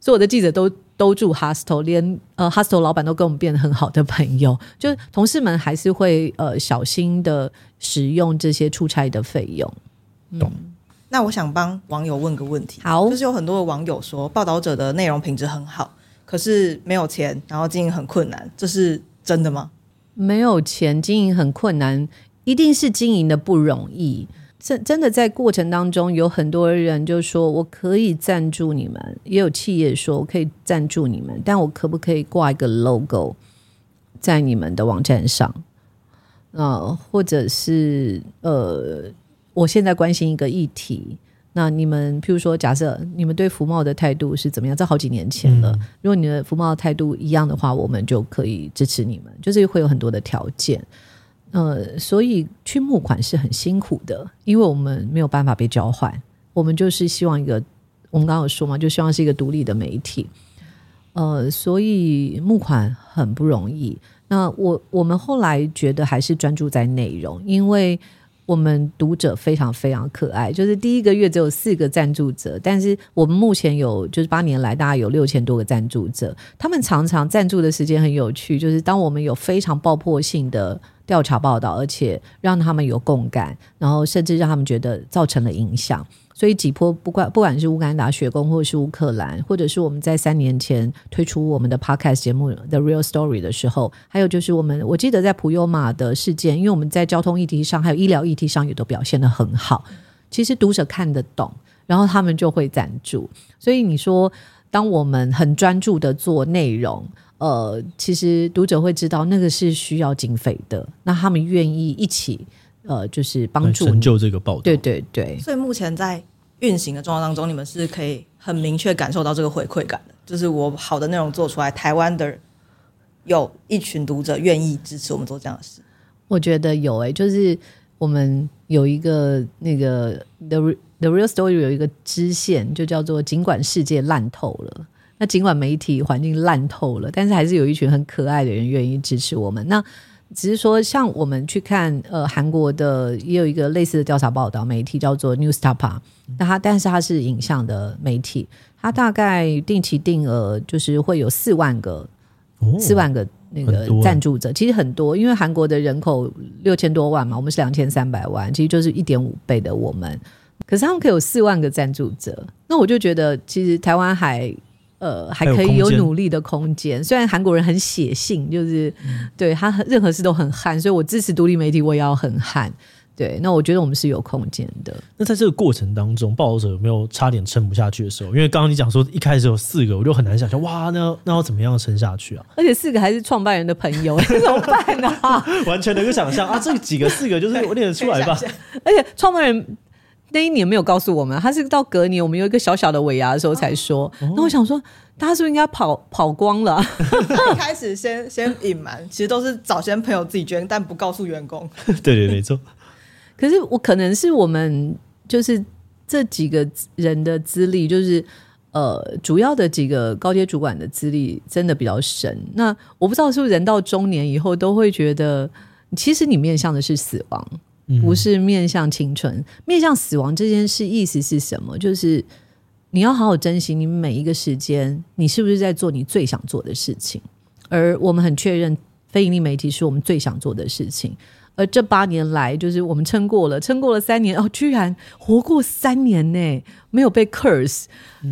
所有的记者都都住 hostel，连呃 hostel 老板都跟我们变得很好的朋友。就是同事们还是会呃小心的使用这些出差的费用。懂、嗯。那我想帮网友问个问题，好，就是有很多的网友说，报道者的内容品质很好，可是没有钱，然后经营很困难，这是。真的吗？没有钱经营很困难，一定是经营的不容易。真真的在过程当中，有很多人就说：“我可以赞助你们。”也有企业说：“我可以赞助你们，但我可不可以挂一个 logo 在你们的网站上？”啊、呃，或者是呃，我现在关心一个议题。那你们，譬如说，假设你们对服贸的态度是怎么样？在好几年前了。嗯、如果你的服贸态度一样的话，我们就可以支持你们。就是会有很多的条件。呃，所以去募款是很辛苦的，因为我们没有办法被交换。我们就是希望一个，我们刚刚有说嘛，就希望是一个独立的媒体。呃，所以募款很不容易。那我我们后来觉得还是专注在内容，因为。我们读者非常非常可爱，就是第一个月只有四个赞助者，但是我们目前有就是八年来大概有六千多个赞助者，他们常常赞助的时间很有趣，就是当我们有非常爆破性的调查报道，而且让他们有共感，然后甚至让他们觉得造成了影响，所以几波不管不管是乌干达学工，或者是乌克兰，或者是我们在三年前推出我们的 podcast 节目《The Real Story》的时候，还有就是我们我记得在普悠玛的事件，因为我们在交通议题上还有医疗议题上也都表现得很好，其实读者看得懂，然后他们就会赞助。所以你说，当我们很专注的做内容，呃，其实读者会知道那个是需要经费的，那他们愿意一起。呃，就是帮助成就这个报道，对对对。所以目前在运行的状况当中，你们是可以很明确感受到这个回馈感的，就是我好的内容做出来，台湾的有一群读者愿意支持我们做这样的事。我觉得有诶、欸，就是我们有一个那个 The The Real Story 有一个支线，就叫做尽管世界烂透了，那尽管媒体环境烂透了，但是还是有一群很可爱的人愿意支持我们。那只是说，像我们去看，呃，韩国的也有一个类似的调查报道媒体叫做 Newstapa，那它但是它是影像的媒体，它大概定期定额就是会有四万个，四、哦、万个那个赞助者，其实很多，因为韩国的人口六千多万嘛，我们是两千三百万，其实就是一点五倍的我们，可是他们可以有四万个赞助者，那我就觉得其实台湾还。呃，还可以有努力的空间。虽然韩国人很写性，就是、嗯、对他任何事都很悍，所以我支持独立媒体，我也要很悍。对，那我觉得我们是有空间的。那在这个过程当中，报道者有没有差点撑不下去的时候？因为刚刚你讲说一开始有四个，我就很难想象，哇，那那要怎么样撑下去啊？而且四个还是创办人的朋友，<laughs> 怎么办呢、啊？完全能够想象啊，这几个四个就是我念得出来吧？<laughs> 而且创办人。那一年没有告诉我们，他是到隔年我们有一个小小的尾牙的时候才说。那、哦、我想说，大家是不是应该跑跑光了？一开始先先隐瞒，其实都是早先朋友自己捐，但不告诉员工。<laughs> 对对，没错。可是我可能是我们就是这几个人的资历，就是呃，主要的几个高阶主管的资历真的比较深。那我不知道是不是人到中年以后都会觉得，其实你面向的是死亡。不是面向青春，嗯、面向死亡这件事，意思是什么？就是你要好好珍惜你每一个时间，你是不是在做你最想做的事情？而我们很确认，非盈利媒体是我们最想做的事情。而这八年来，就是我们撑过了，撑过了三年哦，居然活过三年呢，没有被 curse。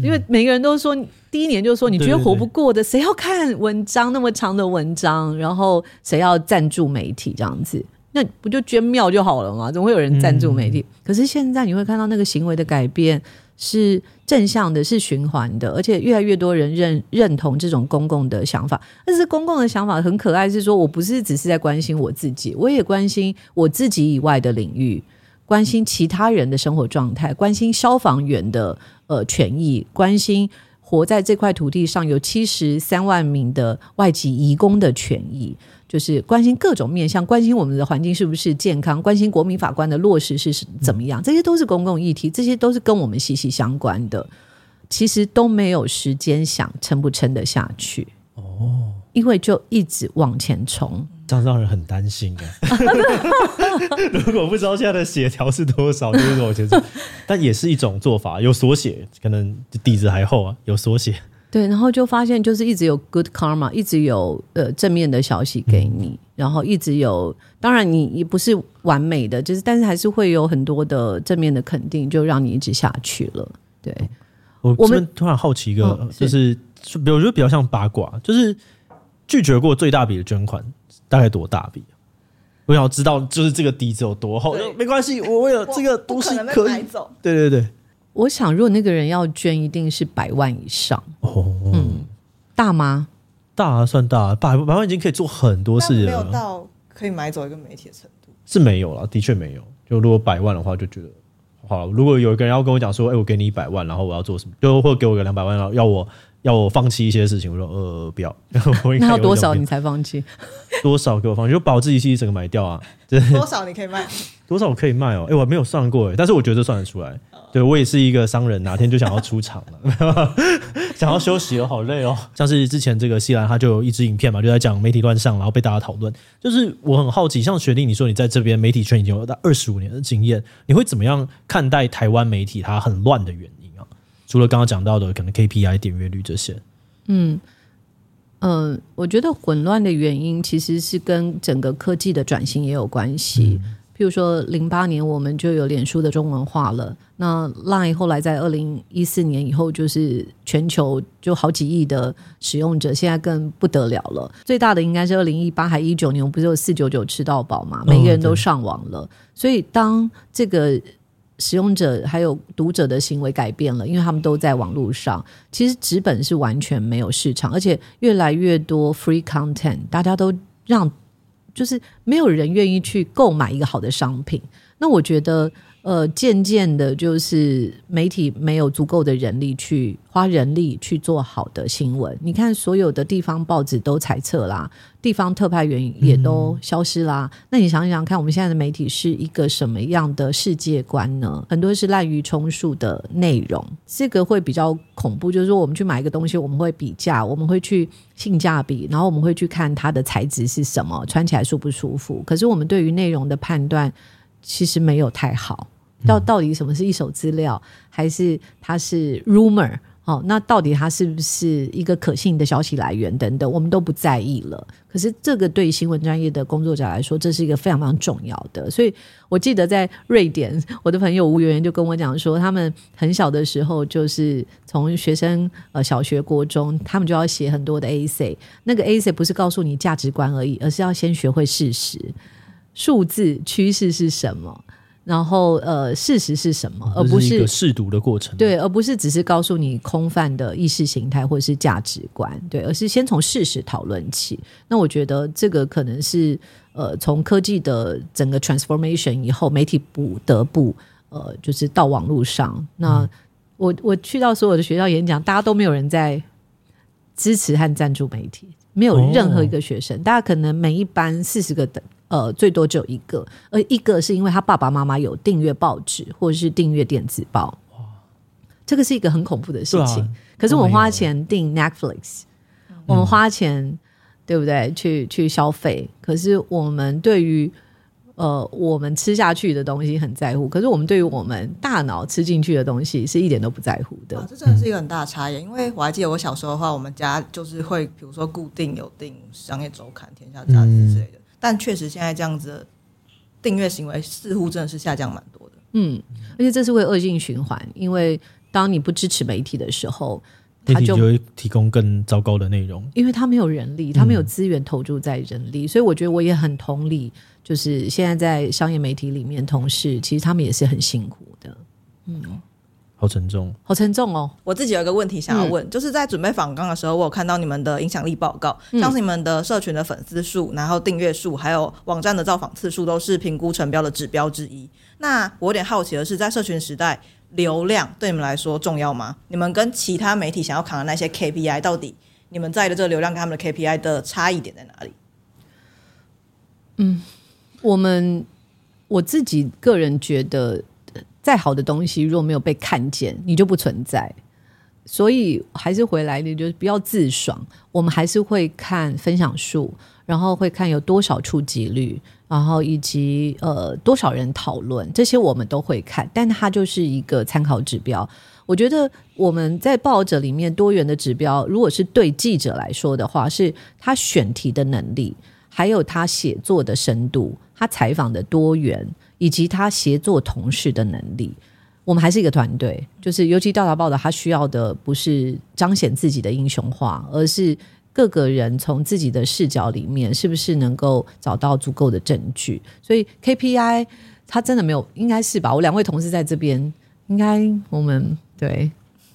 因为每个人都说，第一年就说你觉得活不过的，谁要看文章那么长的文章？然后谁要赞助媒体这样子？那不就捐庙就好了吗？怎么会有人赞助媒体？嗯、可是现在你会看到那个行为的改变是正向的，是循环的，而且越来越多人认认同这种公共的想法。但是公共的想法很可爱，是说我不是只是在关心我自己，我也关心我自己以外的领域，关心其他人的生活状态，关心消防员的呃权益，关心活在这块土地上有七十三万名的外籍移工的权益。就是关心各种面向，关心我们的环境是不是健康，关心国民法官的落实是怎么样，这些都是公共议题，这些都是跟我们息息相关的。其实都没有时间想撑不撑得下去哦，因为就一直往前冲，这样让人很担心啊。<laughs> 如果不知道现在的血条是多少，就是往前冲，但也是一种做法，有缩写，可能底子还厚啊，有缩写。对，然后就发现就是一直有 good karma，一直有呃正面的消息给你，嗯、然后一直有，当然你也不是完美的，就是但是还是会有很多的正面的肯定，就让你一直下去了。对，我我们突然好奇一个，哦、就是比如说比较像八卦，就是拒绝过最大笔的捐款大概多大笔？我想要知道就是这个底子有多厚。没关系，我为了这个东西可以走。对对对。我想，如果那个人要捐，一定是百万以上。哦，嗯，大吗？大啊，算大，百百万已经可以做很多事情了。没有到可以买走一个媒体的程度，是没有了，的确没有。就如果百万的话，就觉得好。如果有一个人要跟我讲说，哎、欸，我给你一百万，然后我要做什么？就或给我个两百万，然后要我要我放弃一些事情。我说，呃，不要。<laughs> 那要多少你才放弃？<laughs> 多少给我放弃？就把我自己戏整个买掉啊？<laughs> 多少你可以卖？多少我可以卖哦？哎、欸，我还没有算过哎，但是我觉得算得出来。对，我也是一个商人，哪 <laughs> 天就想要出场了，<laughs> 想要休息了，好累哦。像是之前这个西兰，他就有一支影片嘛，就在讲媒体乱象，然后被大家讨论。就是我很好奇，像学弟，你说你在这边媒体圈已经有二十五年的经验，你会怎么样看待台湾媒体它很乱的原因啊？除了刚刚讲到的可能 KPI 点阅率这些，嗯嗯、呃，我觉得混乱的原因其实是跟整个科技的转型也有关系。譬如说零八年我们就有脸书的中文化了，那 Line 后来在二零一四年以后就是全球就好几亿的使用者，现在更不得了了。最大的应该是二零一八还一九年，我们不是有四九九吃到饱嘛？每个人都上网了，哦、所以当这个。使用者还有读者的行为改变了，因为他们都在网络上。其实纸本是完全没有市场，而且越来越多 free content，大家都让就是没有人愿意去购买一个好的商品。那我觉得。呃，渐渐的，就是媒体没有足够的人力去花人力去做好的新闻。你看，所有的地方报纸都裁撤啦，地方特派员也都消失啦。嗯、那你想想看，我们现在的媒体是一个什么样的世界观呢？很多是滥竽充数的内容，这个会比较恐怖。就是说，我们去买一个东西，我们会比价，我们会去性价比，然后我们会去看它的材质是什么，穿起来舒不舒服。可是，我们对于内容的判断其实没有太好。到到底什么是一手资料，还是它是 rumor？哦，那到底它是不是一个可信的消息来源等等，我们都不在意了。可是这个对新闻专业的工作者来说，这是一个非常非常重要的。所以我记得在瑞典，我的朋友吴媛媛就跟我讲说，他们很小的时候，就是从学生呃小学、国中，他们就要写很多的 essay。那个 essay 不是告诉你价值观而已，而是要先学会事实、数字、趋势是什么。然后，呃，事实是什么？而不是，是一个试读的过程。对，而不是只是告诉你空泛的意识形态或者是价值观。对，而是先从事实讨论起。那我觉得这个可能是，呃，从科技的整个 transformation 以后，媒体不得不，呃，就是到网络上。那、嗯、我我去到所有的学校演讲，大家都没有人在支持和赞助媒体，没有任何一个学生。哦、大家可能每一班四十个的。呃，最多只有一个，而一个是因为他爸爸妈妈有订阅报纸或者是订阅电子报。哇，这个是一个很恐怖的事情。啊、可是我们花钱订 Netflix，我们花钱，嗯、对不对？去去消费。可是我们对于呃我们吃下去的东西很在乎，可是我们对于我们大脑吃进去的东西是一点都不在乎的。啊、这真的是一个很大的差异。因为我还记得我小时候的话，我们家就是会比如说固定有订《商业周刊》《天下杂志》之类的。嗯但确实，现在这样子的订阅行为似乎真的是下降蛮多的。嗯，而且这是会恶性循环，因为当你不支持媒体的时候，他就，就会提供更糟糕的内容，因为他没有人力，他没有资源投注在人力，嗯、所以我觉得我也很同理，就是现在在商业媒体里面，同事其实他们也是很辛苦的。嗯。好沉重，好沉重哦！我自己有一个问题想要问，嗯、就是在准备访纲的时候，我有看到你们的影响力报告，嗯、像是你们的社群的粉丝数、然后订阅数，还有网站的造访次数，都是评估成标的指标之一。那我有点好奇的是，在社群时代，流量对你们来说重要吗？你们跟其他媒体想要扛的那些 KPI，到底你们在意的这个流量跟他们的 KPI 的差异点在哪里？嗯，我们我自己个人觉得。再好的东西，如果没有被看见，你就不存在。所以还是回来，你就不要自爽。我们还是会看分享数，然后会看有多少触及率，然后以及呃多少人讨论，这些我们都会看。但它就是一个参考指标。我觉得我们在报者里面多元的指标，如果是对记者来说的话，是他选题的能力，还有他写作的深度，他采访的多元。以及他协作同事的能力，我们还是一个团队。就是尤其调查报道，他需要的不是彰显自己的英雄化，而是各个人从自己的视角里面，是不是能够找到足够的证据。所以 KPI 他真的没有，应该是吧？我两位同事在这边，应该我们对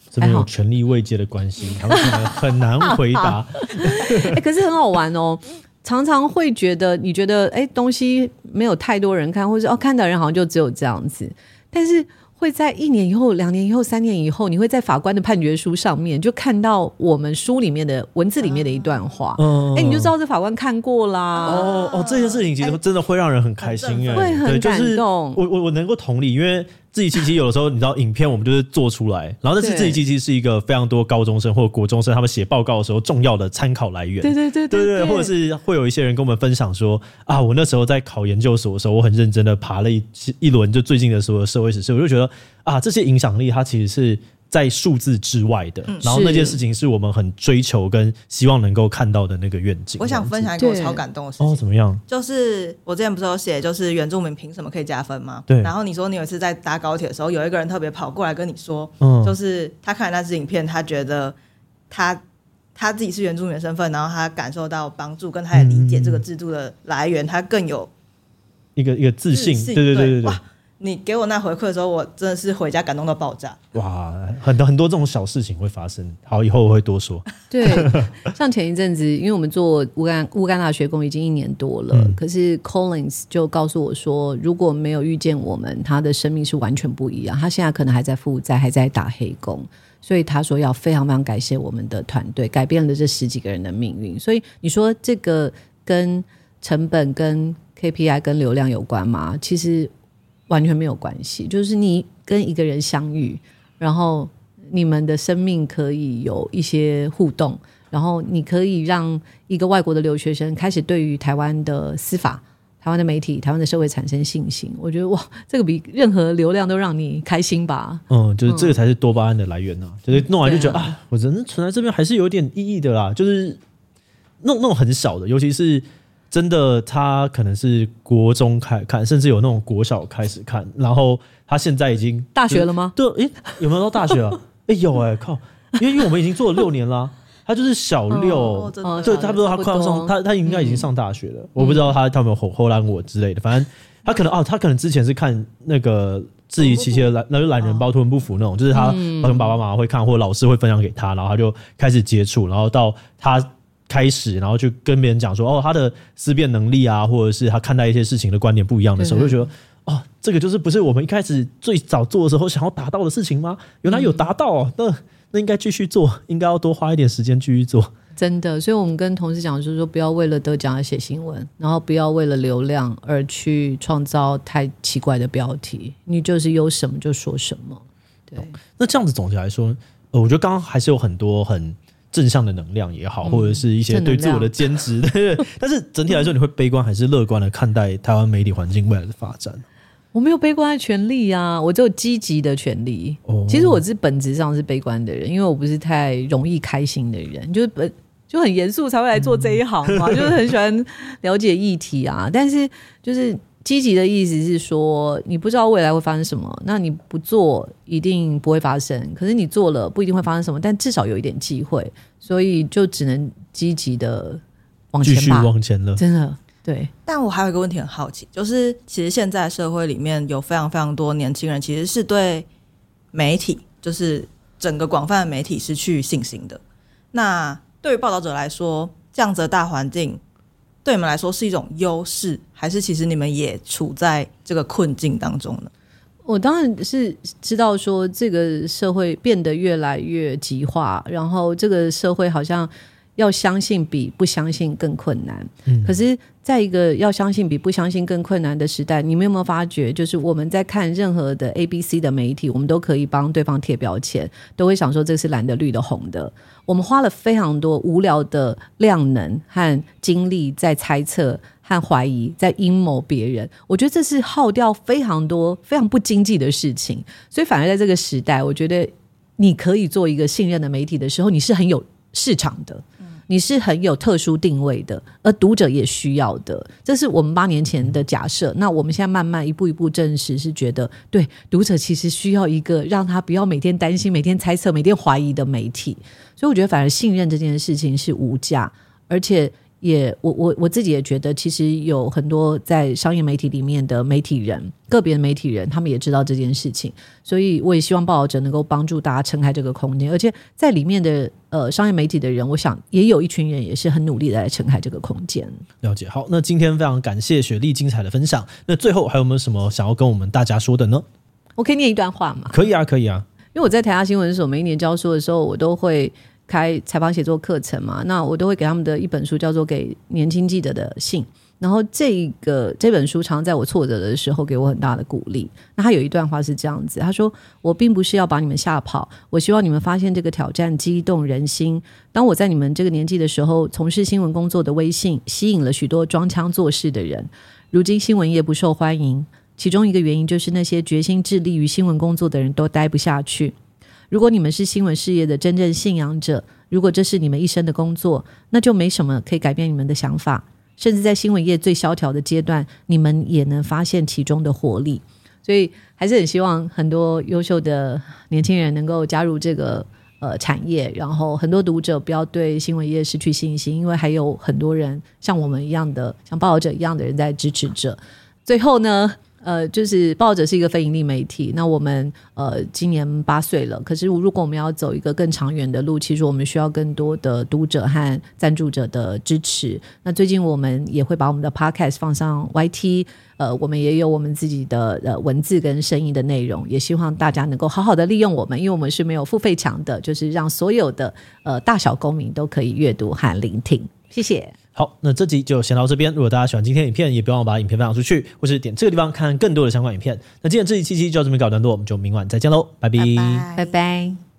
这没有权力慰藉的关系，他们很难回答。欸，<laughs> 可是很好玩哦。常常会觉得，你觉得哎，东西没有太多人看，或者哦，看的人好像就只有这样子。但是会在一年以后、两年以后、三年以后，你会在法官的判决书上面就看到我们书里面的文字里面的一段话。嗯，哎，你就知道这法官看过啦。哦哦，这件事情其实真的会让人很开心哎，会很感动。我我我能够同理，因为。志祺七七有的时候，你知道，影片我们就是做出来，然后但是自己七七是一个非常多高中生或者国中生他们写报告的时候重要的参考来源。对对对对对，或者是会有一些人跟我们分享说啊，我那时候在考研究所的时候，我很认真的爬了一一轮就最近的所有社会史所以，我就觉得啊，这些影响力它其实是在数字之外的，嗯、然后那件事情是我们很追求跟希望能够看到的那个愿景。我想分享一个我超感动的事情哦，怎么样？就是我之前不是有写，就是原住民凭什么可以加分吗？对。然后你说你有一次在搭高铁的时候，有一个人特别跑过来跟你说，嗯，就是他看了那支影片，他觉得他他自己是原住民的身份，然后他感受到帮助，跟他也理解这个制度的来源，嗯、他更有一个一个自信。对对对对对。你给我那回馈的时候，我真的是回家感动到爆炸。哇，很多很多这种小事情会发生。好，以后我会多说。<laughs> 对，像前一阵子，因为我们做乌干乌干达学工已经一年多了，嗯、可是 Collins 就告诉我说，如果没有遇见我们，他的生命是完全不一样。他现在可能还在负债，还在打黑工，所以他说要非常非常感谢我们的团队，改变了这十几个人的命运。所以你说这个跟成本、跟 KPI、跟流量有关吗？其实。完全没有关系，就是你跟一个人相遇，然后你们的生命可以有一些互动，然后你可以让一个外国的留学生开始对于台湾的司法、台湾的媒体、台湾的社会产生信心。我觉得哇，这个比任何流量都让你开心吧？嗯，就是这个才是多巴胺的来源呢、啊。嗯、就是弄完就觉得啊，啊，我人存在这边还是有点意义的啦。就是弄弄很少的，尤其是。真的，他可能是国中开看，甚至有那种国小开始看，然后他现在已经大学了吗？对，诶，有没有到大学啊？<laughs> 诶，有哎，靠，因为因为我们已经做了六年了，他就是小六，哦哦、对，差不多他快要上，他他应该已经上大学了，嗯、我不知道他他有没有后后来我之类的，反正他可能哦，他可能之前是看那个自己琪琪的懒，那就懒人包图文不符那种，就是他可能爸爸妈妈会看，或者老师会分享给他，然后他就开始接触，然后到他。开始，然后去跟别人讲说，哦，他的思辨能力啊，或者是他看待一些事情的观点不一样的时候，就觉得，哦，这个就是不是我们一开始最早做的时候想要达到的事情吗？原来有达到哦，那那应该继续做，应该要多花一点时间继续做。真的，所以我们跟同事讲，就是说不要为了得奖而写新闻，然后不要为了流量而去创造太奇怪的标题，你就是有什么就说什么。对，那这样子总结来说，呃，我觉得刚刚还是有很多很。正向的能量也好，或者是一些对自我的坚持，对 <laughs> 对。但是整体来说，你会悲观还是乐观的看待台湾媒体环境未来的发展？我没有悲观的权利啊，我只有积极的权利。哦，其实我是本质上是悲观的人，因为我不是太容易开心的人，就是本就很严肃才会来做这一行嘛，嗯、<laughs> 就是很喜欢了解议题啊。但是就是。积极的意思是说，你不知道未来会发生什么，那你不做一定不会发生。可是你做了，不一定会发生什么，但至少有一点机会，所以就只能积极的往前吧，继续往前了。真的，对。但我还有一个问题很好奇，就是其实现在社会里面有非常非常多年轻人，其实是对媒体，就是整个广泛的媒体失去信心的。那对于报道者来说，这样子的大环境。对你们来说是一种优势，还是其实你们也处在这个困境当中呢？我当然是知道说，这个社会变得越来越极化，然后这个社会好像要相信比不相信更困难。嗯，可是。在一个要相信比不相信更困难的时代，你们有没有发觉，就是我们在看任何的 A、B、C 的媒体，我们都可以帮对方贴标签，都会想说这是蓝的、绿的、红的。我们花了非常多无聊的量能和精力在猜测和怀疑，在阴谋别人。我觉得这是耗掉非常多、非常不经济的事情。所以反而在这个时代，我觉得你可以做一个信任的媒体的时候，你是很有市场的。你是很有特殊定位的，而读者也需要的，这是我们八年前的假设。那我们现在慢慢一步一步证实，是觉得对读者其实需要一个让他不要每天担心、每天猜测、每天怀疑的媒体。所以我觉得，反而信任这件事情是无价，而且。也，我我我自己也觉得，其实有很多在商业媒体里面的媒体人，个别的媒体人，他们也知道这件事情，所以我也希望报道者能够帮助大家撑开这个空间，而且在里面的呃商业媒体的人，我想也有一群人也是很努力的来撑开这个空间。了解，好，那今天非常感谢雪莉精彩的分享。那最后还有没有什么想要跟我们大家说的呢？我可以念一段话吗？可以啊，可以啊，因为我在台下新闻所每一年教书的时候，我都会。开采访写作课程嘛，那我都会给他们的一本书叫做《给年轻记者的信》，然后这个这本书常常在我挫折的时候给我很大的鼓励。那他有一段话是这样子，他说：“我并不是要把你们吓跑，我希望你们发现这个挑战激动人心。当我在你们这个年纪的时候，从事新闻工作的威信吸引了许多装腔作势的人。如今新闻业不受欢迎，其中一个原因就是那些决心致力于新闻工作的人都待不下去。”如果你们是新闻事业的真正信仰者，如果这是你们一生的工作，那就没什么可以改变你们的想法。甚至在新闻业最萧条的阶段，你们也能发现其中的活力。所以，还是很希望很多优秀的年轻人能够加入这个呃产业。然后，很多读者不要对新闻业失去信心，因为还有很多人像我们一样的，像报道者一样的人在支持着。最后呢，呃，就是报者是一个非盈利媒体，那我们呃今年八岁了，可是如果我们要走一个更长远的路，其实我们需要更多的读者和赞助者的支持。那最近我们也会把我们的 Podcast 放上 YT，呃，我们也有我们自己的呃文字跟声音的内容，也希望大家能够好好的利用我们，因为我们是没有付费墙的，就是让所有的呃大小公民都可以阅读和聆听。谢谢。好，那这集就先到这边。如果大家喜欢今天的影片，也别忘把影片分享出去，或是点这个地方看更多的相关影片。那今天这一期期就到这边告一段落，我们就明晚再见喽，拜拜，拜拜。